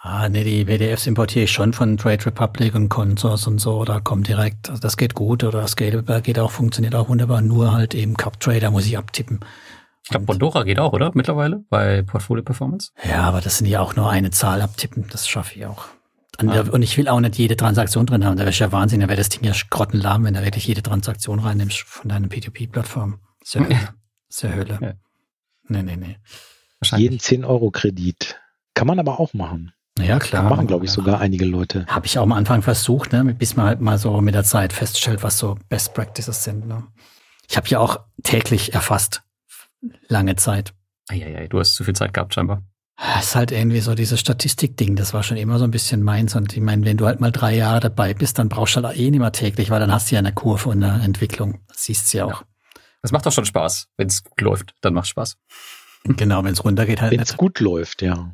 Ah, nee, die PDFs importiere ich schon von Trade Republic und Consors und so, da kommt direkt, also das geht gut oder das geht, geht auch, funktioniert auch wunderbar, nur halt eben Cup Trader muss ich abtippen. Ich glaube, Bondora geht auch, oder? Mittlerweile bei Portfolio Performance? Ja, aber das sind ja auch nur eine Zahl abtippen. Das schaffe ich auch. Ah. Und ich will auch nicht jede Transaktion drin haben. Da wäre ja Wahnsinn. Da wäre das Ding ja grottenlahm, wenn du wirklich jede Transaktion reinnimmst von deiner P2P-Plattform. Das ist ja, das ist ja Hölle. Ja. Nee, nee, nee. Jeden 10-Euro-Kredit. Kann man aber auch machen. Ja, klar. Kann machen, glaube ich, sogar einige Leute. Habe ich auch am Anfang versucht, ne, bis man halt mal so mit der Zeit feststellt, was so Best Practices sind. Ne. Ich habe ja auch täglich erfasst, lange Zeit. Eieiei, du hast zu viel Zeit gehabt scheinbar. Das ist halt irgendwie so dieses Statistikding, das war schon immer so ein bisschen meins. Und ich meine, wenn du halt mal drei Jahre dabei bist, dann brauchst du halt eh nicht mehr täglich, weil dann hast du ja eine Kurve und eine Entwicklung. Das siehst du ja auch. Das macht doch schon Spaß. Wenn es gut läuft, dann macht Spaß. Genau, wenn es runtergeht halt Wenn es gut läuft, ja.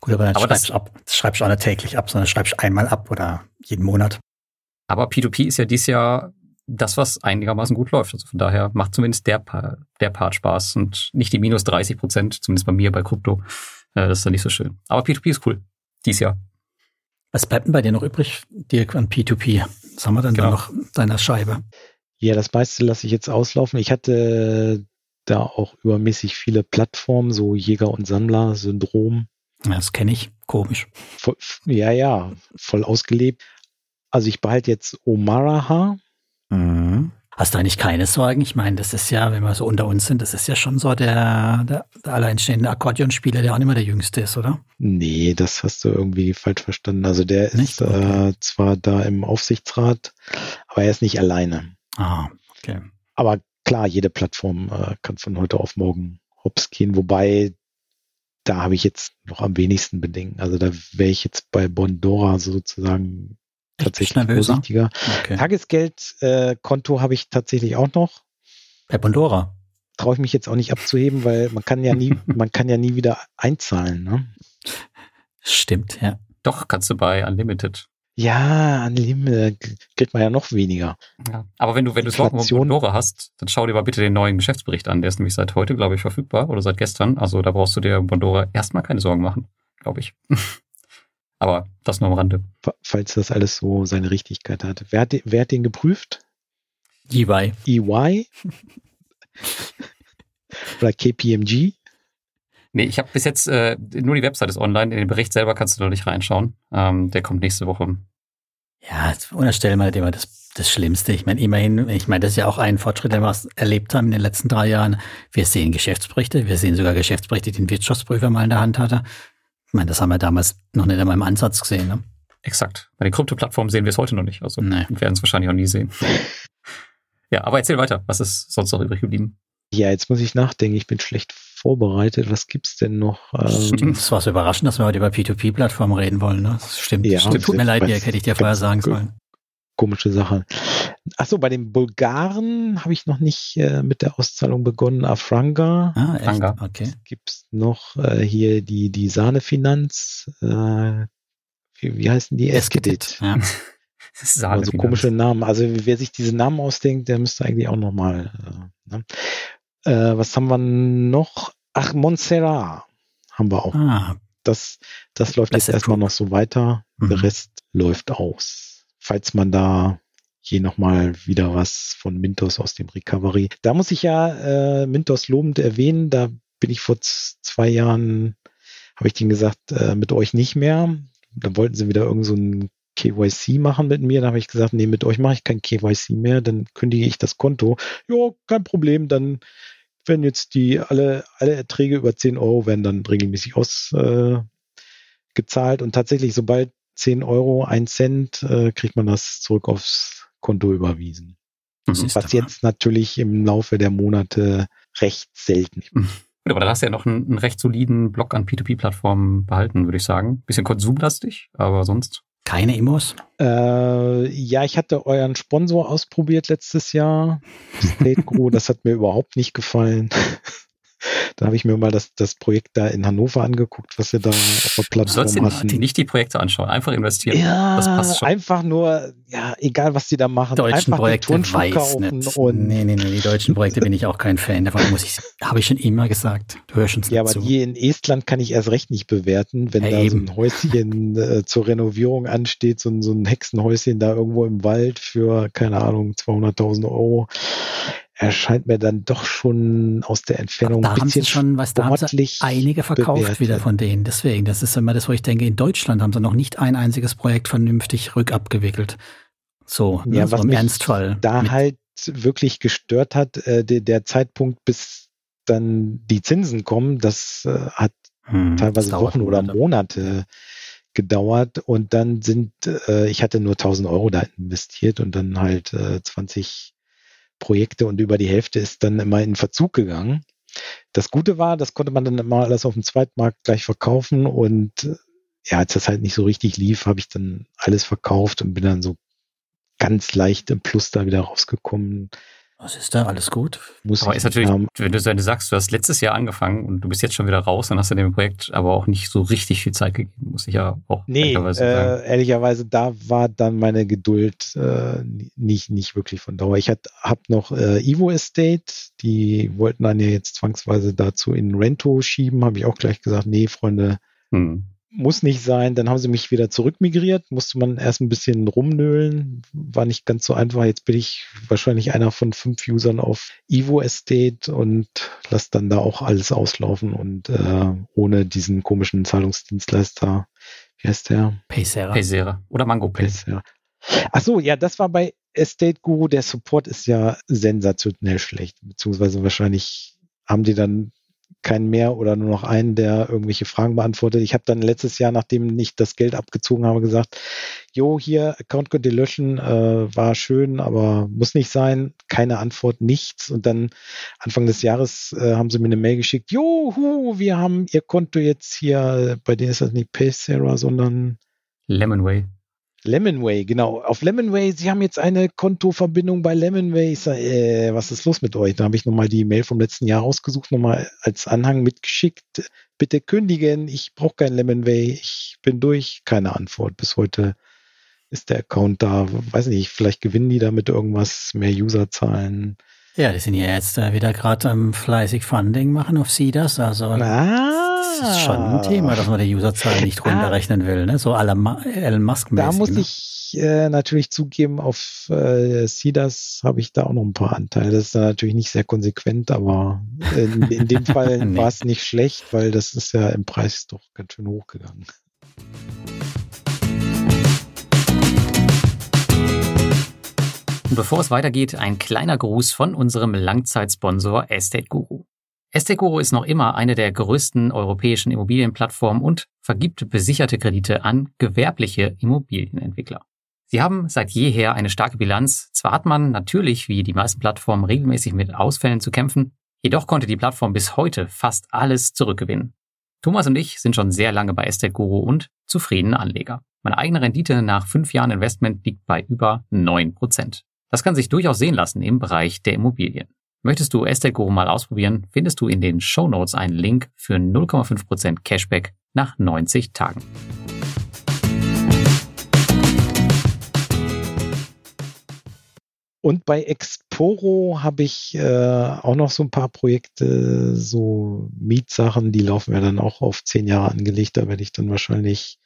Gut, aber dann aber schreibst du ab. Das schreibst du auch nicht täglich ab, sondern schreibst einmal ab oder jeden Monat. Aber P2P ist ja dieses Jahr das, was einigermaßen gut läuft. Also von daher macht zumindest der, der Part Spaß und nicht die minus 30 Prozent, zumindest bei mir bei Krypto. Äh, das ist dann nicht so schön. Aber P2P ist cool. Dies Jahr. Was bleibt denn bei dir noch übrig, Dirk, an P2P? Was haben wir denn genau. da noch deiner Scheibe? Ja, das meiste lasse ich jetzt auslaufen. Ich hatte da auch übermäßig viele Plattformen, so Jäger- und Sammler-Syndrom. Ja, das kenne ich. Komisch. Voll, ja, ja, voll ausgelebt. Also ich behalte jetzt Omaraha. Mhm. Hast du eigentlich keine Sorgen? Ich meine, das ist ja, wenn wir so unter uns sind, das ist ja schon so der, der, der alleinstehende Akkordeonspieler, der auch nicht mehr der Jüngste ist, oder? Nee, das hast du irgendwie falsch verstanden. Also der nicht? ist okay. äh, zwar da im Aufsichtsrat, aber er ist nicht alleine. Ah, okay. Aber klar, jede Plattform äh, kann von heute auf morgen hops gehen, wobei da habe ich jetzt noch am wenigsten Bedenken. Also da wäre ich jetzt bei Bondora sozusagen tatsächlich vorsichtiger. Okay. Tagesgeldkonto äh, habe ich tatsächlich auch noch. Bei Pandora. Traue ich mich jetzt auch nicht abzuheben, weil man kann ja nie, man kann ja nie wieder einzahlen. Ne? Stimmt, ja. Doch, kannst du bei Unlimited. Ja, Unlimited kriegt man ja noch weniger. Ja. Aber wenn du, wenn du um Pandora hast, dann schau dir mal bitte den neuen Geschäftsbericht an. Der ist nämlich seit heute, glaube ich, verfügbar oder seit gestern. Also da brauchst du dir Pandora erstmal keine Sorgen machen, glaube ich. Aber das nur am Rande. Falls das alles so seine Richtigkeit hat. Wer hat, wer hat den geprüft? EY. EY? Oder KPMG? Nee, ich habe bis jetzt äh, nur die Website ist online. In den Bericht selber kannst du noch nicht reinschauen. Ähm, der kommt nächste Woche. Ja, unterstellen wir immer das, das Schlimmste. Ich meine, immerhin, ich meine, das ist ja auch ein Fortschritt, den wir erlebt haben in den letzten drei Jahren. Wir sehen Geschäftsberichte, wir sehen sogar Geschäftsberichte, die ein Wirtschaftsprüfer mal in der Hand hatte. Ich meine, das haben wir damals noch nicht einmal im Ansatz gesehen. Ne? Exakt. Bei den Krypto-Plattformen sehen wir es heute noch nicht. Also nee. wir werden es wahrscheinlich auch nie sehen. ja, aber erzähl weiter. Was ist sonst noch übrig geblieben? Ja, jetzt muss ich nachdenken. Ich bin schlecht vorbereitet. Was gibt's denn noch? Ähm das war so überraschend, dass wir heute über P2P-Plattformen reden wollen. Ne? Das stimmt. Ja, stimmt. Tut mir leid, Dirk, hätte ich dir vorher sagen sollen. Komische Sache. Achso, bei den Bulgaren habe ich noch nicht äh, mit der Auszahlung begonnen. Afranga. Ah, echt? Franga. Okay. Gibt's noch äh, hier die, die Sahnefinanz. Äh, wie, wie heißen die? Eskedit. Ja. Saale Also komische Namen. Also wer sich diese Namen ausdenkt, der müsste eigentlich auch nochmal. Äh, ne? äh, was haben wir noch? Ach, Montserrat haben wir auch. Ah, Das, das läuft jetzt Blessed erstmal noch so weiter. Der Mhm. Rest läuft aus. Falls man da hier nochmal wieder was von Mintos aus dem Recovery. Da muss ich ja äh, Mintos lobend erwähnen. Da bin ich vor zwei Jahren, habe ich denen gesagt, äh, mit euch nicht mehr. Dann wollten sie wieder irgend so ein KYC machen mit mir. Da habe ich gesagt, nee, mit euch mache ich kein KYC mehr. Dann kündige ich das Konto. Ja, kein Problem. Dann werden jetzt die alle, alle Erträge über 10 Euro werden dann regelmäßig ausgezahlt. Äh, und tatsächlich, sobald 10 Euro, 1 Cent, äh, kriegt man das zurück aufs Konto überwiesen. Mhm. Was jetzt natürlich im Laufe der Monate recht selten ist. Gut, aber da hast du ja noch einen, einen recht soliden Block an P2P-Plattformen behalten, würde ich sagen. Bisschen konsumlastig, aber sonst. Keine Immos? Äh, ja, ich hatte euren Sponsor ausprobiert letztes Jahr. State das hat mir überhaupt nicht gefallen. Da habe ich mir mal das, das Projekt da in Hannover angeguckt, was wir da auf der Du sollst Plattform dir hatten. nicht die Projekte anschauen, einfach investieren. Ja, das passt schon. einfach nur, ja, egal was die da machen, Deutschen einfach Projekte weiß nicht. und nee, nee, nee, die deutschen Projekte bin ich auch kein Fan. Davon muss ich, habe ich schon immer gesagt. Du hörst uns Ja, aber zu. die in Estland kann ich erst recht nicht bewerten, wenn Ja, da eben. so ein Häuschen äh, zur Renovierung ansteht, so ein, so ein Hexenhäuschen da irgendwo im Wald für, keine Ahnung, 200.000 Euro. Erscheint mir dann doch schon aus der Entfernung da ein haben sie bisschen schon, was da haben sie einige verkauft bewertet. wieder von denen. Deswegen, das ist immer das, wo ich denke, in Deutschland haben sie noch nicht ein einziges Projekt vernünftig rückabgewickelt. So, ne, Ja, so was im Ernstfall. da halt wirklich gestört hat, äh, der, der Zeitpunkt, bis dann die Zinsen kommen, das äh, hat Hm, teilweise Wochen oder Monate. Monate gedauert und dann sind, äh, ich hatte nur 1000 Euro da investiert und dann halt äh, 20 Projekte und über die Hälfte ist dann immer in Verzug gegangen. Das Gute war, das konnte man dann immer alles auf dem Zweitmarkt gleich verkaufen und äh, ja, als das halt nicht so richtig lief, habe ich dann alles verkauft und bin dann so ganz leicht im Plus da wieder rausgekommen. Was ist da? Alles gut? Muss Aber ist natürlich, ähm, wenn du, wenn du sagst, du hast letztes Jahr angefangen und du bist jetzt schon wieder raus, dann hast du dem Projekt aber auch nicht so richtig viel Zeit gegeben, muss ich ja auch Nee, ehrlicherweise sagen. äh, ehrlicherweise, da war dann meine Geduld äh, nicht, nicht wirklich von Dauer. Ich habe noch äh, Evo Estate, die wollten dann ja jetzt zwangsweise dazu in Rento schieben, habe ich auch gleich gesagt, nee, Freunde, Hm. Muss nicht sein. Dann haben sie mich wieder zurückmigriert, musste man erst ein bisschen rumnöhlen, war nicht ganz so einfach. Jetzt bin ich wahrscheinlich einer von fünf Usern auf Evo Estate und lasse dann da auch alles auslaufen und äh, ohne diesen komischen Zahlungsdienstleister, wie heißt der? Paysera. Paysera oder Mango Pay. Pace, ja. Ach so, ja, das war bei Estate Guru. Der Support ist ja sensationell schlecht, beziehungsweise wahrscheinlich haben die dann keinen mehr oder nur noch einen, der irgendwelche Fragen beantwortet. Ich habe dann letztes Jahr, nachdem ich das Geld abgezogen habe, gesagt, jo, hier, Account könnt ihr löschen, äh, war schön, aber muss nicht sein, keine Antwort, nichts. Und dann Anfang des Jahres äh, haben sie mir eine Mail geschickt, johu, wir haben ihr Konto jetzt hier, bei denen ist das nicht Paysera, sondern Lemonway. Lemonway, genau. Auf Lemonway, Sie haben jetzt eine Kontoverbindung bei Lemonway. Ich sag, äh, was ist los mit euch? Da habe ich nochmal die Mail vom letzten Jahr rausgesucht, nochmal als Anhang mitgeschickt. Bitte kündigen, ich brauche kein Lemonway, ich bin durch. Keine Antwort. Bis heute ist der Account da. Weiß nicht, vielleicht gewinnen die damit irgendwas, mehr Userzahlen. Ja, die sind ja jetzt äh, wieder gerade am fleißig Funding machen auf CDAS. Also Ah, das ist schon ein Thema, dass man die Userzahl nicht runterrechnen will. Ne? So Ma Elon Musk Da mäßig. muss ne? ich äh, natürlich zugeben, auf äh, CIDAS habe ich da auch noch ein paar Anteile. Das ist dann natürlich nicht sehr konsequent, aber in, in dem Fall Nee. war es nicht schlecht, weil das ist ja im Preis doch ganz schön hochgegangen. Und bevor es weitergeht, ein kleiner Gruß von unserem Langzeitsponsor Estate Guru. Estate Guru ist noch immer eine der größten europäischen Immobilienplattformen und vergibt besicherte Kredite an gewerbliche Immobilienentwickler. Sie haben seit jeher eine starke Bilanz. Zwar hat man natürlich, wie die meisten Plattformen, regelmäßig mit Ausfällen zu kämpfen, jedoch konnte die Plattform bis heute fast alles zurückgewinnen. Thomas und ich sind schon sehr lange bei Estate Guru und zufriedene Anleger. Meine eigene Rendite nach fünf Jahren Investment liegt bei über 9%. Das kann sich durchaus sehen lassen im Bereich der Immobilien. Möchtest du Estate Guru mal ausprobieren, findest du in den Show Notes einen Link für 0,5% Cashback nach 90 Tagen. Und bei Exporo habe ich äh, auch noch so ein paar Projekte, so Mietsachen, die laufen ja dann auch auf zehn Jahre angelegt. Da werde ich dann wahrscheinlich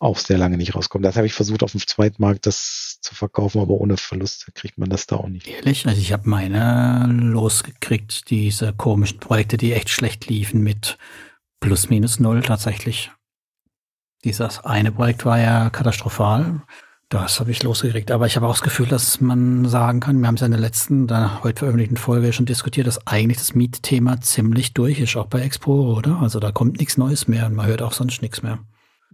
auch sehr lange nicht rauskommen. Das habe ich versucht, auf dem Zweitmarkt das zu verkaufen, aber ohne Verlust kriegt man das da auch nicht. Ehrlich? Also ich habe meine losgekriegt, diese komischen Projekte, die echt schlecht liefen mit plus minus null tatsächlich. Dieses eine Projekt war ja katastrophal. Das habe ich losgekriegt. Aber ich habe auch das Gefühl, dass man sagen kann, wir haben es ja in der letzten, der heute veröffentlichten Folge schon diskutiert, dass eigentlich das Mietthema ziemlich durch ist, auch bei Expo, oder? Also da kommt nichts Neues mehr und man hört auch sonst nichts mehr.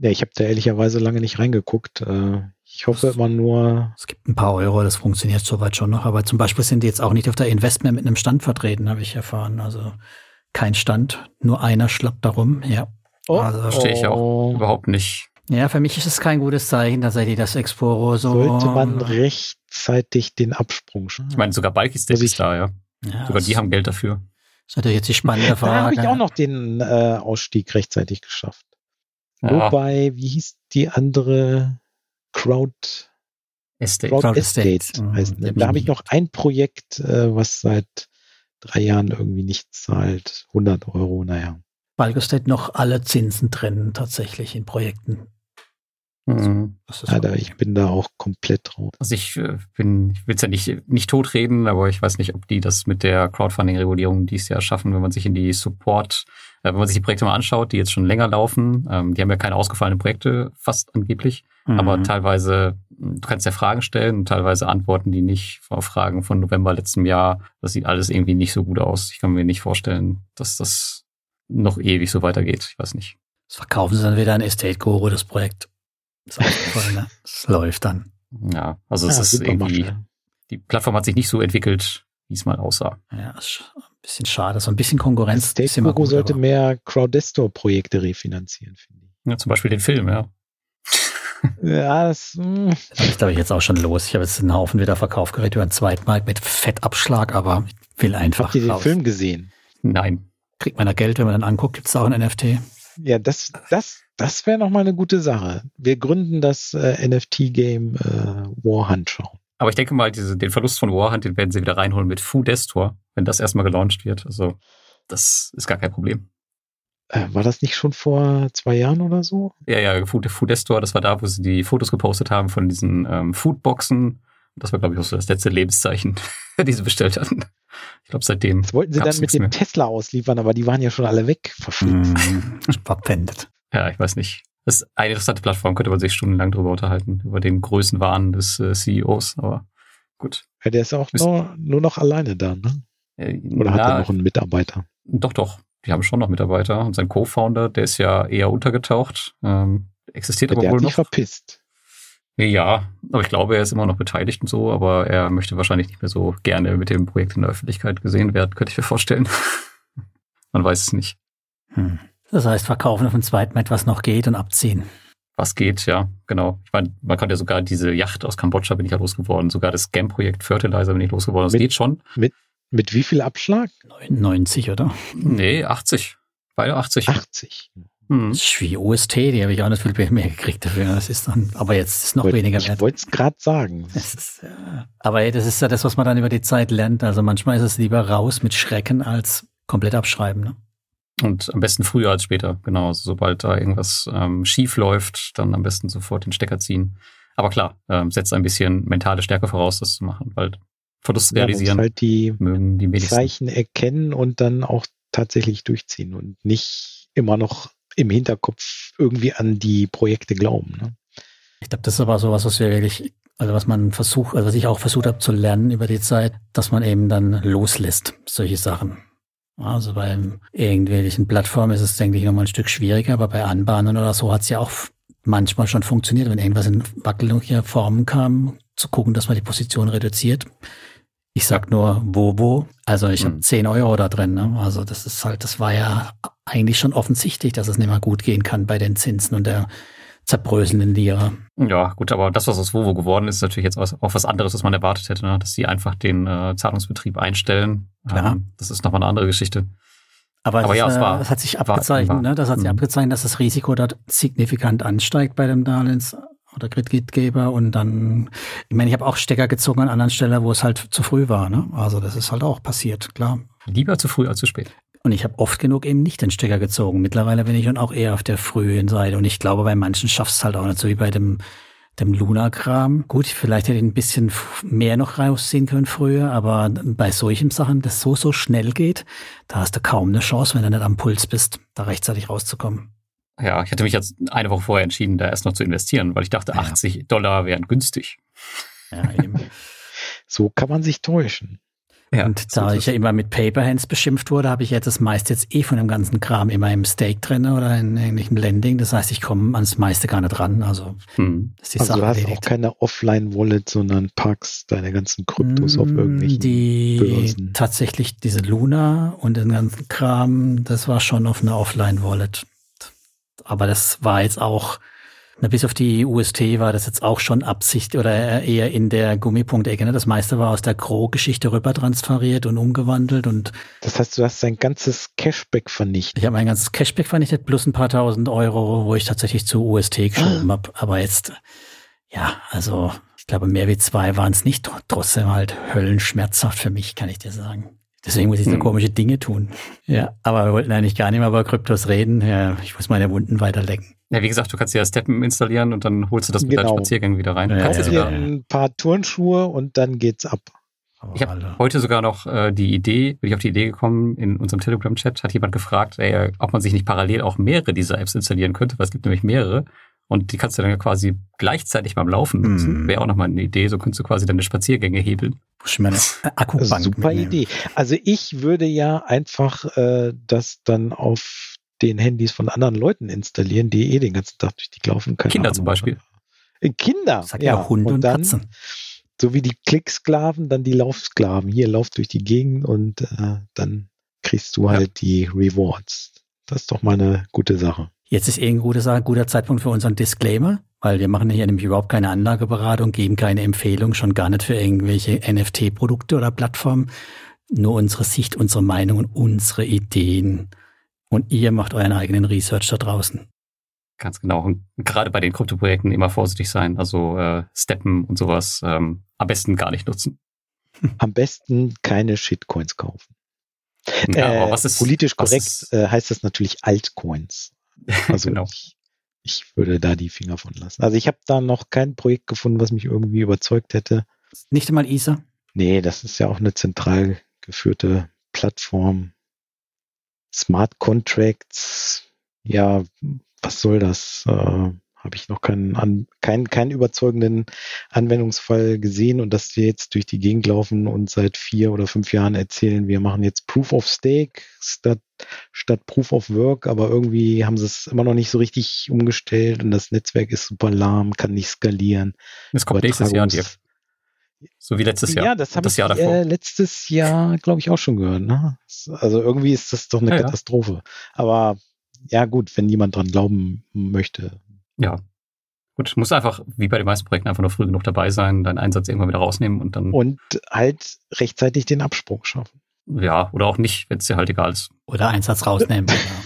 Ja, ich habe da ehrlicherweise lange nicht reingeguckt. Äh, ich hoffe immer nur. Es gibt ein paar Euro, das funktioniert soweit schon noch. Aber zum Beispiel sind die jetzt auch nicht auf der Investment mit einem Stand vertreten, habe ich erfahren. Also kein Stand, nur einer schlappt darum. Ja. Oh, also, verstehe ich auch überhaupt nicht. Ja, für mich ist es kein gutes Zeichen, dass er die das Exporo so. Sollte man rechtzeitig den Absprung schaffen. Ich meine, sogar Balkis ist da, ja. ja sogar die haben Geld dafür. Das ist natürlich jetzt die spannende Frage. Da habe ich auch noch den äh, Ausstieg rechtzeitig geschafft. Ja. Wobei, wie hieß die andere Crowd Estate? Crowd, Crowd Estate, Estate heißt, ne? Da habe ich noch ein Projekt, äh, was seit drei Jahren irgendwie nicht zahlt. 100 Euro, naja. Balgestate noch alle Zinsen trennen tatsächlich in Projekten. Mhm. Alter, ich bin da auch komplett drauf. Also ich äh, bin, ich will es ja nicht, nicht totreden, aber ich weiß nicht, ob die das mit der Crowdfunding-Regulierung dies Jahr schaffen, wenn man sich in die Support, äh, wenn man sich die Projekte mal anschaut, die jetzt schon länger laufen. Ähm, die haben ja keine ausgefallenen Projekte, fast angeblich. Mhm. Aber teilweise, du kannst ja Fragen stellen und teilweise antworten die nicht auf Fragen von November letztem Jahr. Das sieht alles irgendwie nicht so gut aus. Ich kann mir nicht vorstellen, dass das noch ewig so weitergeht. Ich weiß nicht. Das verkaufen sie dann wieder an Estate Guru, das Projekt. Das, ist ne? das läuft dann. Ja, also es ja, ist irgendwie, Macht, die Plattform hat sich nicht so entwickelt, wie es mal aussah. Ja, ist ein bisschen schade. So ein bisschen Konkurrenz. Estate Guru sollte aber. mehr Crowdestor-Projekte refinanzieren, finde ich. Ja, zum Beispiel den Film, ja. ja, das, mh. das ist, glaube ich, jetzt auch schon los. Ich habe jetzt einen Haufen wieder verkauft, gerät über ein Zweitmarkt mit Fettabschlag, aber ich will einfach. Habt ihr den raus. Film gesehen? Nein kriegt man da Geld, wenn man dann anguckt, gibt es auch ein NFT? Ja, das, das, das wäre nochmal eine gute Sache. Wir gründen das äh, NFT-Game äh, Warhunt Show. Aber ich denke mal, diese, den Verlust von Warhunt, den werden sie wieder reinholen mit Foodestor, wenn das erstmal gelauncht wird. Also, das ist gar kein Problem. Äh, war das nicht schon vor zwei Jahren oder so? Ja, ja, Food, Foodestor, das war da, wo sie die Fotos gepostet haben von diesen ähm, Foodboxen. Das war, glaube ich, auch so das letzte Lebenszeichen, die sie bestellt hatten. Ich glaube, seitdem. Das wollten sie dann mit dem mehr. Tesla ausliefern, aber die waren ja schon alle weg, verflixt. Mm, verpfändet. Ja, ich weiß nicht. Das ist eine interessante Plattform, könnte man sich stundenlang drüber unterhalten, über den Größenwahn des äh, CEOs, aber gut. Ja, der ist auch nur, nur noch alleine da, ne? Äh, Oder na, hat er noch einen Mitarbeiter? Doch, doch. Die haben schon noch Mitarbeiter. Und sein Co-Founder, der ist ja eher untergetaucht. Ähm, existiert der aber der wohl hat noch. verpisst. Ja, aber ich glaube, er ist immer noch beteiligt und so, aber er möchte wahrscheinlich nicht mehr so gerne mit dem Projekt in der Öffentlichkeit gesehen werden, könnte ich mir vorstellen. Man weiß es nicht. Hm. Das heißt, verkaufen auf dem zweiten etwas noch geht und abziehen. Was geht, ja, genau. Ich meine, man kann ja sogar diese Yacht aus Kambodscha bin ich ja losgeworden, sogar das Scam-Projekt Fertilizer bin ich losgeworden. Das mit, geht schon. Mit, mit wie viel Abschlag? 90, oder? Nee, 80. Beide 80. 80. Hm. Das ist wie OST, die habe ich auch nicht viel mehr gekriegt dafür. Das ist dann, aber jetzt ist es noch Wollt, weniger wert. Ich wollte es gerade sagen. Ist. Aber das ist ja das, was man dann über die Zeit lernt. Also manchmal ist es lieber raus mit Schrecken als komplett abschreiben. Ne? Und am besten früher als später, genau. Also sobald da irgendwas ähm, schief läuft, dann am besten sofort den Stecker ziehen. Aber klar, ähm, setzt ein bisschen mentale Stärke voraus, das zu machen, weil Verlust realisieren ja, halt die, mögen die Zeichen erkennen und dann auch tatsächlich durchziehen und nicht immer noch im Hinterkopf irgendwie an die Projekte glauben. Ne? Ich glaube, das ist aber sowas, was wir wirklich, also was man versucht, also was ich auch versucht habe zu lernen über die Zeit, dass man eben dann loslässt, solche Sachen. Also bei irgendwelchen Plattformen ist es, denke ich, nochmal ein Stück schwieriger, aber bei Anbahnen oder so hat es ja auch manchmal schon funktioniert, wenn irgendwas in wackelige Formen kam, zu gucken, dass man die Position reduziert. Ich sag nur wo, wo. Also ich hm. habe 10 Euro da drin. Ne? Also das ist halt, das war ja eigentlich schon offensichtlich, dass es nicht mehr gut gehen kann bei den Zinsen und der zerbröselnden Lira. Ja, gut, aber das, was aus Vovo geworden ist, ist natürlich jetzt auch was anderes, was man erwartet hätte, ne? dass sie einfach den äh, Zahlungsbetrieb einstellen. Klar. Ähm, das ist nochmal eine andere Geschichte. Aber, Aber es, ja, es äh, war- es hat sich abgezeichnet, war- ne? Das hat sich Mhm. abgezeichnet, dass das Risiko dort signifikant ansteigt bei dem Darlehens- oder Kreditgeber und dann, ich meine, ich habe auch Stecker gezogen an anderen Stellen, wo es halt zu früh war, ne? Also das ist halt auch passiert, klar. Lieber zu früh als zu spät. Und ich habe oft genug eben nicht den Stecker gezogen. Mittlerweile bin ich schon auch eher auf der frühen Seite. Und ich glaube, bei manchen schaffst es halt auch nicht so wie bei dem, dem Luna-Kram. Gut, vielleicht hätte ich ein bisschen mehr noch rausziehen können früher, aber bei solchen Sachen, das so, so schnell geht, da hast du kaum eine Chance, wenn du nicht am Puls bist, da rechtzeitig rauszukommen. Ja, ich hatte mich jetzt eine Woche vorher entschieden, da erst noch zu investieren, weil ich dachte, Ja. 80 Dollar wären günstig. Ja, eben. So kann man sich täuschen. Ja, und so da ist ich ja immer mit Paperhands beschimpft wurde, habe ich jetzt das meiste jetzt eh von dem ganzen Kram immer im Stake drin oder in irgendwelchem Lending. Das heißt, ich komme ans meiste gar nicht ran. Also Hm. ist die Also Sache du hast auch erledigt. keine Offline-Wallet, sondern packst deine ganzen Kryptos auf Mm, irgendwelchen Die Börsen. tatsächlich diese Luna und den ganzen Kram, das war schon auf einer Offline-Wallet. Aber das war jetzt auch, na, bis auf die UST war das jetzt auch schon Absicht oder eher in der Gummipunktecke. Ne? Das meiste war aus der Gro-Geschichte rüber transferiert und umgewandelt und Das heißt, du hast dein ganzes Cashback vernichtet. ich habe mein ganzes Cashback vernichtet plus ein paar tausend Euro, wo ich tatsächlich zu UST geschoben habe. Aber jetzt, ja, also ich glaube, mehr wie zwei waren es nicht. Tr- Trotzdem halt höllenschmerzhaft für mich, kann ich dir sagen. Deswegen muss ich so Hm. komische Dinge tun. Ja, aber wir wollten eigentlich gar nicht mehr über Kryptos reden. Ja, ich muss meine Wunden weiterlecken. Ja, wie gesagt, du kannst ja Steppen installieren und dann holst du das mit deinen Genau. Spaziergängen wieder rein. Du Ja, kannst ja dir ein paar Turnschuhe und dann geht's ab. Aber Ich habe heute sogar noch äh, die Idee, bin ich auf die Idee gekommen, in unserem Telegram-Chat hat jemand gefragt, ey, ob man sich nicht parallel auch mehrere dieser Apps installieren könnte, weil es gibt nämlich mehrere. Und die kannst du dann ja quasi gleichzeitig beim Laufen nutzen. Hm. Wäre auch nochmal eine Idee, so könntest du quasi deine Spaziergänge hebeln. ich meine Akkubank super mitnehmen. Idee. Also ich würde ja einfach äh, das dann auf den Handys von anderen Leuten installieren, die eh den ganzen Tag durch die laufen können. Kinder zum Beispiel. Äh, Kinder, Sag ja Hunde und, dann, Katzen. So wie die Klicksklaven, dann die Laufsklaven. Hier lauf durch die Gegend und äh, dann kriegst du halt die Rewards. Das ist doch mal eine gute Sache. Jetzt ist eh ein guter, guter Zeitpunkt für unseren Disclaimer, weil wir machen hier nämlich überhaupt keine Anlageberatung, geben keine Empfehlung, schon gar nicht für irgendwelche NFT-Produkte oder Plattformen. Nur unsere Sicht, unsere Meinung und unsere Ideen. Und ihr macht euren eigenen Research da draußen. Ganz genau. Und gerade bei den Kryptoprojekten immer vorsichtig sein. Also äh, Steppen und sowas ähm, am besten gar nicht nutzen. Am besten keine Shitcoins kaufen. Ja, äh, aber was ist politisch was korrekt ist- äh, heißt das natürlich Altcoins. Also genau. ich, ich würde da die Finger von lassen. Also ich habe da noch kein Projekt gefunden, was mich irgendwie überzeugt hätte. Nicht einmal ISA? Nee, das ist ja auch eine zentral geführte Plattform. Smart Contracts, ja, was soll das? Äh, Habe ich noch keinen, an, keinen, keinen überzeugenden Anwendungsfall gesehen und dass wir jetzt durch die Gegend laufen und seit vier oder fünf Jahren erzählen, wir machen jetzt Proof of Stake statt, statt Proof of Work, aber irgendwie haben sie es immer noch nicht so richtig umgestellt und das Netzwerk ist super lahm, kann nicht skalieren. Es kommt nächstes Jahr, Übertragungs- Dirk. So wie letztes Jahr. Ja, das habe ich Jahr äh, letztes Jahr, glaube ich, auch schon gehört. Ne? Also irgendwie ist das doch eine Ja, ja. Katastrophe. Aber ja gut, wenn jemand dran glauben möchte. Ja. Gut, muss einfach, wie bei den meisten Projekten, einfach nur früh genug dabei sein, deinen Einsatz irgendwann wieder rausnehmen und dann, Und halt rechtzeitig den Absprung schaffen. ja, oder auch nicht, wenn es dir halt egal ist. Oder Einsatz rausnehmen. oder,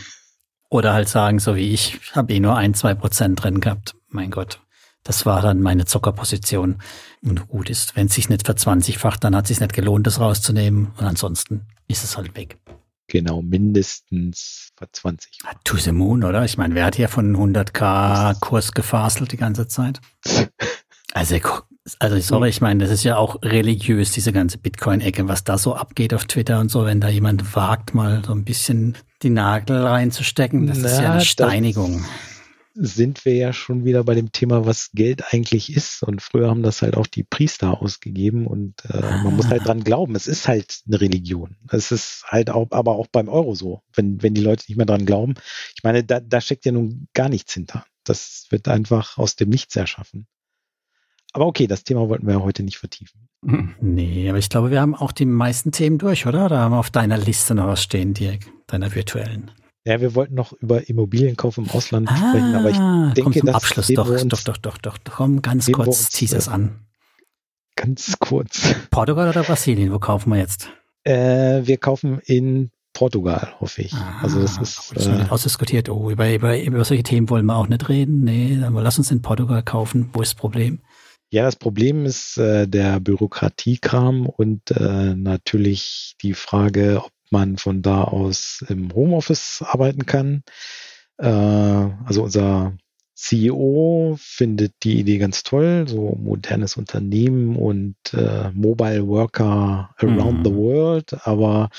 oder halt sagen, so wie ich, ich habe eh nur ein, zwei Prozent drin gehabt. Mein Gott. Das war dann meine Zockerposition. Und gut ist, wenn es sich nicht verzwanzigfacht, dann hat es sich nicht gelohnt, das rauszunehmen. Und ansonsten ist es halt weg. Genau, mindestens vor 20. Ah, To the moon, oder? Ich meine, wer hat hier von 100k Kurs gefaselt die ganze Zeit? Also, also sorry, ich meine, das ist ja auch religiös, diese ganze Bitcoin-Ecke, was da so abgeht auf Twitter und so, wenn da jemand wagt, mal so ein bisschen die Nagel reinzustecken, das ist ja Na, eine das- Steinigung. Sind wir ja schon wieder bei dem Thema, was Geld eigentlich ist. Und früher haben das halt auch die Priester ausgegeben und äh, man muss halt dran glauben. Es ist halt eine Religion. Es ist halt auch, aber auch beim Euro so. Wenn, wenn die Leute nicht mehr dran glauben. Ich meine, da, da steckt ja nun gar nichts hinter. Das wird einfach aus dem Nichts erschaffen. Aber okay, das Thema wollten wir heute nicht vertiefen. Nee, aber ich glaube, wir haben auch die meisten Themen durch, oder? Da haben wir auf deiner Liste noch was stehen, Dirk, deiner virtuellen. Ja, wir wollten noch über Immobilienkauf im Ausland Ah, sprechen, aber ich denke, komm zum das Abschluss. Doch, uns doch, doch, doch, doch. Komm, ganz kurz, zieh es an. ganz kurz. Portugal oder Brasilien? Wo kaufen wir jetzt? Äh, wir kaufen in Portugal, hoffe ich. also das Ah, ist das äh, ausdiskutiert. Oh, über, über, über solche Themen wollen wir auch nicht reden. Nee, aber lass uns in Portugal kaufen. Wo ist das Problem? ja das Problem ist äh, der Bürokratiekram und äh, natürlich die Frage, ob man von da aus im Homeoffice arbeiten kann. Äh, also unser CEO findet die Idee ganz toll, so modernes Unternehmen und äh, Mobile Worker around Mhm. the world, aber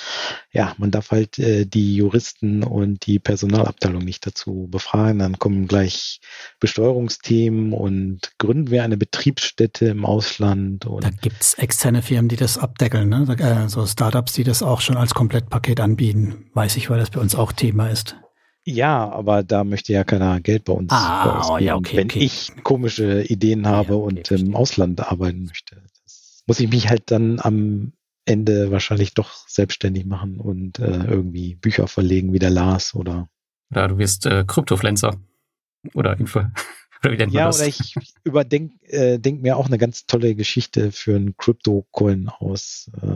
ja, man darf halt äh, die Juristen und die Personalabteilung nicht dazu befragen. Dann kommen gleich Besteuerungsthemen und gründen wir eine Betriebsstätte im Ausland Da gibt's externe Firmen, die das abdeckeln. Ne? Äh, so Startups, die das auch schon als Komplettpaket anbieten. Weiß ich, weil das bei uns auch Thema ist. Ja, aber da möchte ja keiner Geld bei uns Ah, ausgeben, ja, okay, wenn okay. ich komische Ideen habe Ja, okay, und verstehe. im Ausland arbeiten möchte. Das muss ich mich halt dann am Ende wahrscheinlich doch selbstständig machen und äh, irgendwie Bücher verlegen wie der Lars oder Oder du wirst äh, Kryptofluencer. Oder Info. Ja, das? oder ich überdenk äh, denk mir auch eine ganz tolle Geschichte für einen Crypto-Coin aus. Äh,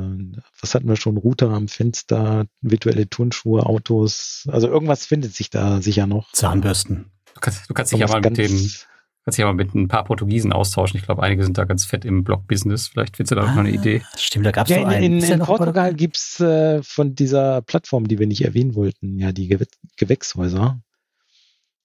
was hatten wir schon? Router am Fenster, virtuelle Turnschuhe, Autos. Also irgendwas findet sich da sicher noch. Zahnbürsten. Du kannst, du kannst dich ja mal mit den, kannst dich ja mal mit ein paar Portugiesen austauschen. Ich glaube, einige sind da ganz fett im Blog-Business. Vielleicht findest du da noch eine Idee. Ah, Stimmt, da gab's Ja, doch in, einen. in, in Portugal gibt's äh, von dieser Plattform, die wir nicht erwähnen wollten, ja, die Gew Gewächshäuser.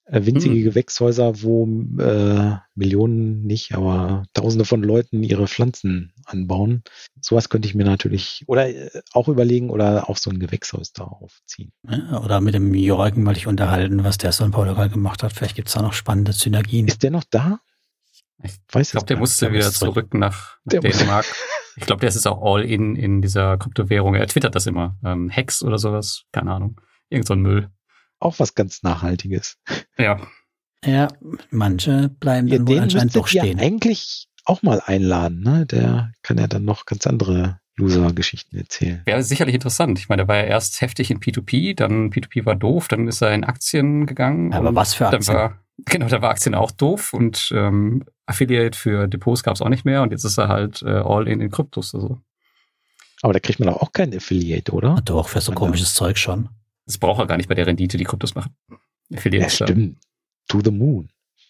Äh, winzige Hm. Gewächshäuser, wo äh, Millionen nicht, aber Tausende von Leuten ihre Pflanzen anbauen. Sowas könnte ich mir natürlich oder äh, auch überlegen oder auch so ein Gewächshaus da aufziehen. Ja, Oder mit dem Jürgen mal dich unterhalten, was der so in Portugal gemacht hat. Vielleicht gibt's da noch spannende Synergien. Ist der noch da? Ich Weiß Ich glaube, der es musste wieder muss zurück. zurück nach, nach Dänemark. Ich glaube, der ist jetzt auch all in in dieser Kryptowährung. Er twittert das immer. Ähm, Hex oder sowas. Keine Ahnung. Irgend so ein Müll. Auch was ganz Nachhaltiges. Ja. Ja, manche bleiben Ja, dann wohl den anscheinend doch stehen. eigentlich auch mal einladen, ne? Der kann ja dann noch ganz andere Loser-Geschichten erzählen. Wäre sicherlich interessant. Ich meine, der war ja erst heftig in P2P, dann P2P war doof, dann ist er in Aktien gegangen. Aber was für Aktien? war, genau, da war Aktien auch doof und ähm, Affiliate für Depots gab es auch nicht mehr und jetzt ist er halt äh, all in in Kryptos. Also Aber da kriegt man doch auch keinen Affiliate, oder? Na Doch, für so Ja. komisches Zeug schon. Das braucht er gar nicht bei der Rendite, die Kryptos machen. Ja, Affiliate ist da- stimmt. To the moon.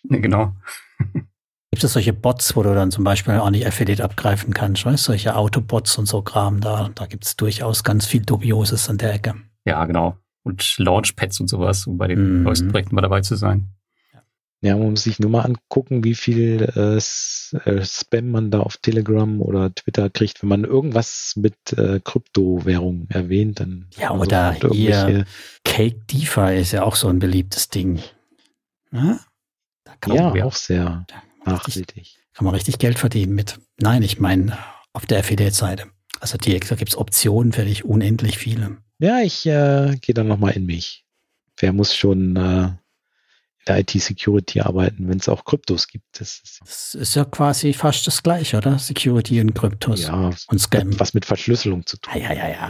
Ja, genau. Gibt es solche Bots, wo du dann zum Beispiel auch nicht Affiliate abgreifen kannst, weißt Solche Autobots und so Kram da. Da gibt's durchaus ganz viel Dubioses an der Ecke. Ja, genau. Und Launchpads und sowas, um bei den Mhm. neuesten Projekten mal dabei zu sein. Ja, man muss sich nur mal angucken, wie viel äh, äh, Spam man da auf Telegram oder Twitter kriegt, wenn man irgendwas mit äh, Kryptowährung erwähnt. Dann Ja, oder sofort hier- Cake DeFi ist ja auch so ein beliebtes Ding. Kann, Ja, man, ja. auch sehr da kann, man richtig, nachhaltig. kann man richtig Geld verdienen mit. Nein, ich meine auf der Affiliate-Seite. Also die, da gibt's Optionen für dich unendlich viele. Ja, ich äh, gehe dann nochmal in mich. Wer muss schon äh, der IT-Security arbeiten, wenn es auch Kryptos gibt? Das ist Das ist ja quasi fast das gleiche, oder? Security und Kryptos ja und Scam. was mit Verschlüsselung zu tun. Ja, ja, ja,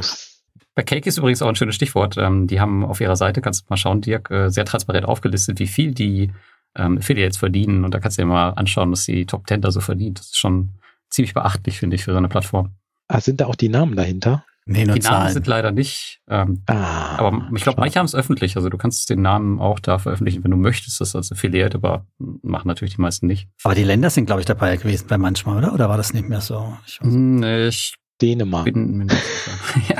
Bei Cake ist übrigens auch ein schönes Stichwort. Ähm, die haben auf ihrer Seite, kannst du mal schauen, Dirk, äh, sehr transparent aufgelistet, wie viel die ähm, Affiliates verdienen. Und da kannst du dir mal anschauen, was die Top 10 da so verdient. Das ist schon ziemlich beachtlich, finde ich, für so eine Plattform. Ah, sind da auch die Namen dahinter? Nee, nur Die Namen Zahlen. sind leider nicht, ähm, Ah, aber ich glaube, manche haben es öffentlich. Also du kannst den Namen auch da veröffentlichen, wenn du möchtest, das als Affiliate, aber machen natürlich die meisten nicht. Aber die Länder sind, glaube ich, dabei gewesen bei manchmal, oder? Oder war das nicht mehr so? Ich weiß Hm, Ich Dänemark. bin ja.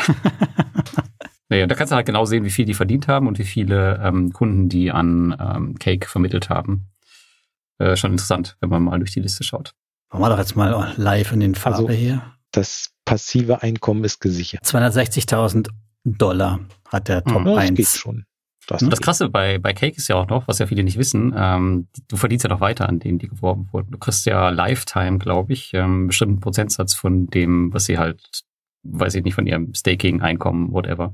Nee, und da kannst du halt genau sehen, wie viel die verdient haben und wie viele ähm, Kunden die an ähm, Cake vermittelt haben. Äh, schon interessant, wenn man mal durch die Liste schaut. Machen wir doch jetzt mal live in den Farbe Also- hier. Das passive Einkommen ist gesichert. 260.000 Dollar hat der Top Hm. Ja, das geht 1. schon. Das Hm? Das. Krasse bei, bei Cake ist ja auch noch, was ja viele nicht wissen, ähm, du verdienst ja noch weiter an denen, die geworben wurden. Du kriegst ja Lifetime, glaube ich, ähm, einen bestimmten Prozentsatz von dem, was sie halt, weiß ich nicht, von ihrem Staking, Einkommen, whatever.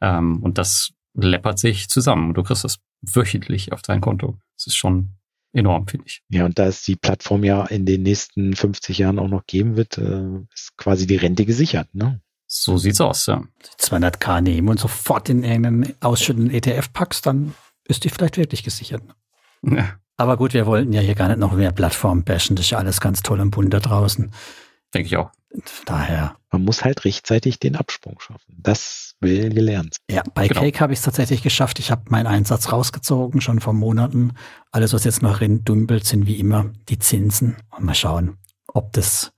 Ähm, und das läppert sich zusammen und du kriegst das wöchentlich auf dein Konto. Das ist schon enorm, finde ich. Ja, und da es die Plattform ja in den nächsten 50 Jahren auch noch geben wird, äh, ist quasi die Rente gesichert. Ne? So sieht's aus, ja. 200k nehmen und sofort in irgendeinen ausschüttenden ETF packst, dann ist die vielleicht wirklich gesichert. ja. Aber gut, wir wollten ja hier gar nicht noch mehr Plattformen bashen. Das ist ja alles ganz toll und bunt da draußen. Denke ich auch. Daher, Man muss halt rechtzeitig den Absprung schaffen. Das will gelernt. ja, bei Genau. Cake habe ich es tatsächlich geschafft. Ich habe meinen Einsatz rausgezogen, schon vor Monaten. Alles, was jetzt noch drin dümpelt, sind wie immer die Zinsen. Und mal schauen, ob das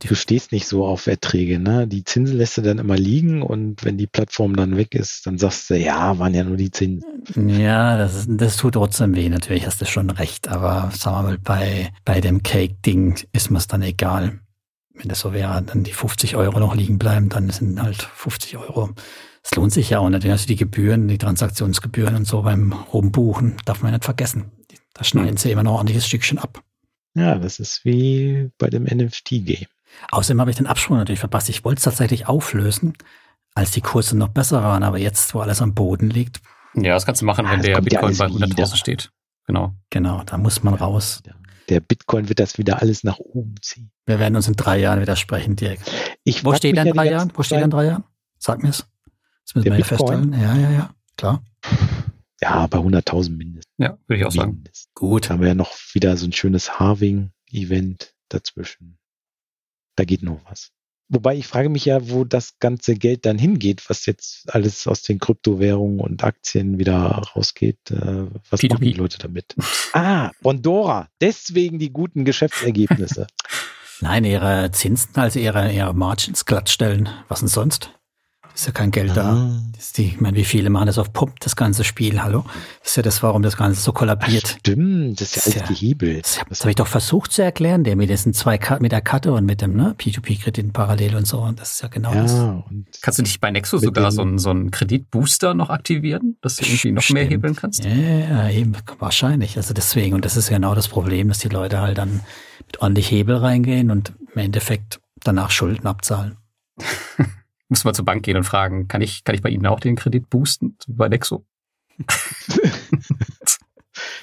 Du stehst nicht so auf Erträge, ne? Die Zinsen lässt du dann immer liegen und wenn die Plattform dann weg ist, dann sagst du, ja, waren ja nur die Zinsen. Ja, das, ist, das tut trotzdem weh. Natürlich hast du schon recht. Aber sagen wir mal, bei, bei dem Cake-Ding ist mir's dann egal. Wenn das so wäre, dann die 50 Euro noch liegen bleiben, dann sind halt 50 Euro. Es lohnt sich ja auch natürlich. Also die Gebühren, die Transaktionsgebühren und so beim Rumbuchen darf man nicht vergessen. Da schneiden sie immer noch ein ordentliches Stückchen ab. Ja, das ist wie bei dem NFT-Game. Außerdem habe ich den Absprung natürlich verpasst. Ich wollte es tatsächlich auflösen, als die Kurse noch besser waren. Aber jetzt, wo alles am Boden liegt, Ja, das kannst du machen, Ah, wenn das der ja Bitcoin bei wieder. 100.000 steht. Genau. genau, da muss man raus. Der Bitcoin wird das wieder alles nach oben ziehen. Wir werden uns in drei Jahren widersprechen, Dirk. Ich Wo steht er in drei Jahren? Wo steht er in drei Jahren? Sag mir's. Das müssen Der wir ja Bitcoin? feststellen. Ja, ja, ja. Klar. Ja, bei 100.000 mindestens. Ja, würde ich auch sagen. Mindestens. Gut. Da haben wir ja noch wieder so ein schönes Halving-Event dazwischen. Da geht noch was. Wobei ich frage mich ja, wo das ganze Geld dann hingeht, was jetzt alles aus den Kryptowährungen und Aktien wieder rausgeht. Äh, was P2P. machen die Leute damit? ah, Bondora. Deswegen die guten Geschäftsergebnisse. Nein, ihre Zinsen, also ihre, ihre Margins glattstellen. Was denn sonst? Ist ja kein Geld da. Ah. Das ist die, ich meine, wie viele machen das auf Pump, das ganze Spiel? Hallo? Das ist ja das, warum das Ganze so kollabiert. Stimmt, das ist ja Das alles ja- gehebelt. Das habe hab ich doch versucht zu erklären, der mit diesen zwei Ka- mit der Karte und mit dem ne, P2P-Krediten parallel und so. Und das ist ja genau das. Ja, und Kannst du nicht bei Nexo sogar so einen, so einen Kreditbooster noch aktivieren, dass du irgendwie noch mehr hebeln kannst? Ja, ja, eben, wahrscheinlich. Also deswegen, und das ist genau das Problem, dass die Leute halt dann mit ordentlich Hebel reingehen und im Endeffekt danach Schulden abzahlen. Muss mal zur Bank gehen und fragen, kann ich, kann ich bei Ihnen auch den Kredit boosten, wie bei Nexo?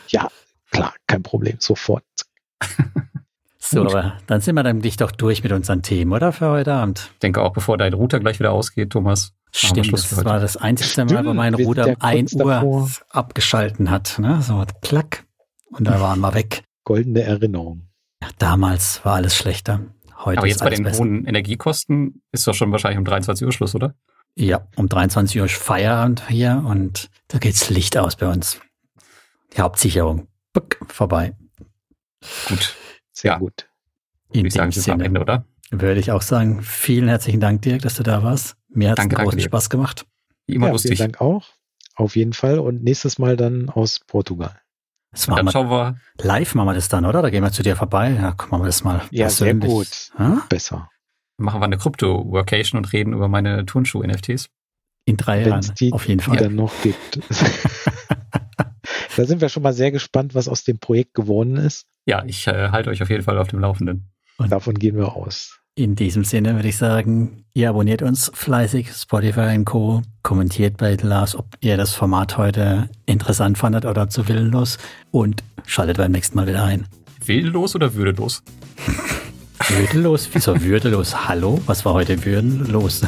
ja, klar, kein Problem, sofort. So, Gut. aber dann sind wir dann dich doch durch mit unseren Themen, oder für heute Abend? Ich denke auch, bevor dein Router gleich wieder ausgeht, Thomas. wir Stimmt, das heute. war das einzige Mal, wo mein wir ja um 1 kurz Uhr davor. abgeschalten hat. Ne? So, klack. Und da waren wir weg. Goldene Erinnerung. Ja, damals war alles schlechter. Heute Aber jetzt bei den besser. hohen Energiekosten ist doch schon wahrscheinlich um 23 Uhr Schluss, oder? Ja, um 23 Uhr ist Feierabend hier und da geht's Licht aus bei uns. Die Hauptsicherung. Buck, vorbei. Gut, Sehr Ja. gut. In würde ich sagen, dem Sinne Ende, oder? würde ich auch sagen, vielen herzlichen Dank, Dirk, dass du da warst. Mir hat es großen. Spaß gemacht. Wie immer ja, lustig. Vielen Dank auch. Auf jeden Fall. Und nächstes Mal dann aus Portugal. Das Und machen dann schauen wir, live, machen wir das dann, oder? Da gehen wir zu dir vorbei. Ja, gucken wir mal das mal Ja, sehr persönlich. gut. Ja? Besser. machen wir eine Krypto-Workation und reden über meine Turnschuh-NFTs. In drei Jahren, es die auf jeden Fall. dann noch gibt. da sind wir schon mal sehr gespannt, was aus dem Projekt geworden ist. Ja, ich äh, halte euch auf jeden Fall auf dem Laufenden. Davon gehen wir aus. In diesem Sinne würde ich sagen, ihr abonniert uns fleißig, Spotify und Co. Kommentiert bei Lars, ob ihr das Format heute interessant fandet oder zu willenlos und schaltet beim nächsten Mal wieder ein. Willenlos oder würdelos? Würdelos? Wieso würdelos? Hallo? Was war heute würdelos?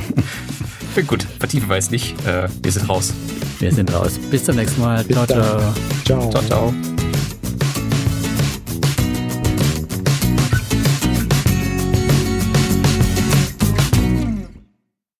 Gut, vertiefen wir es nicht. Äh, wir sind raus. Wir sind raus. Bis zum nächsten Mal. Bis Ciao, dann. ciao. Ciao. Ciao, ciao.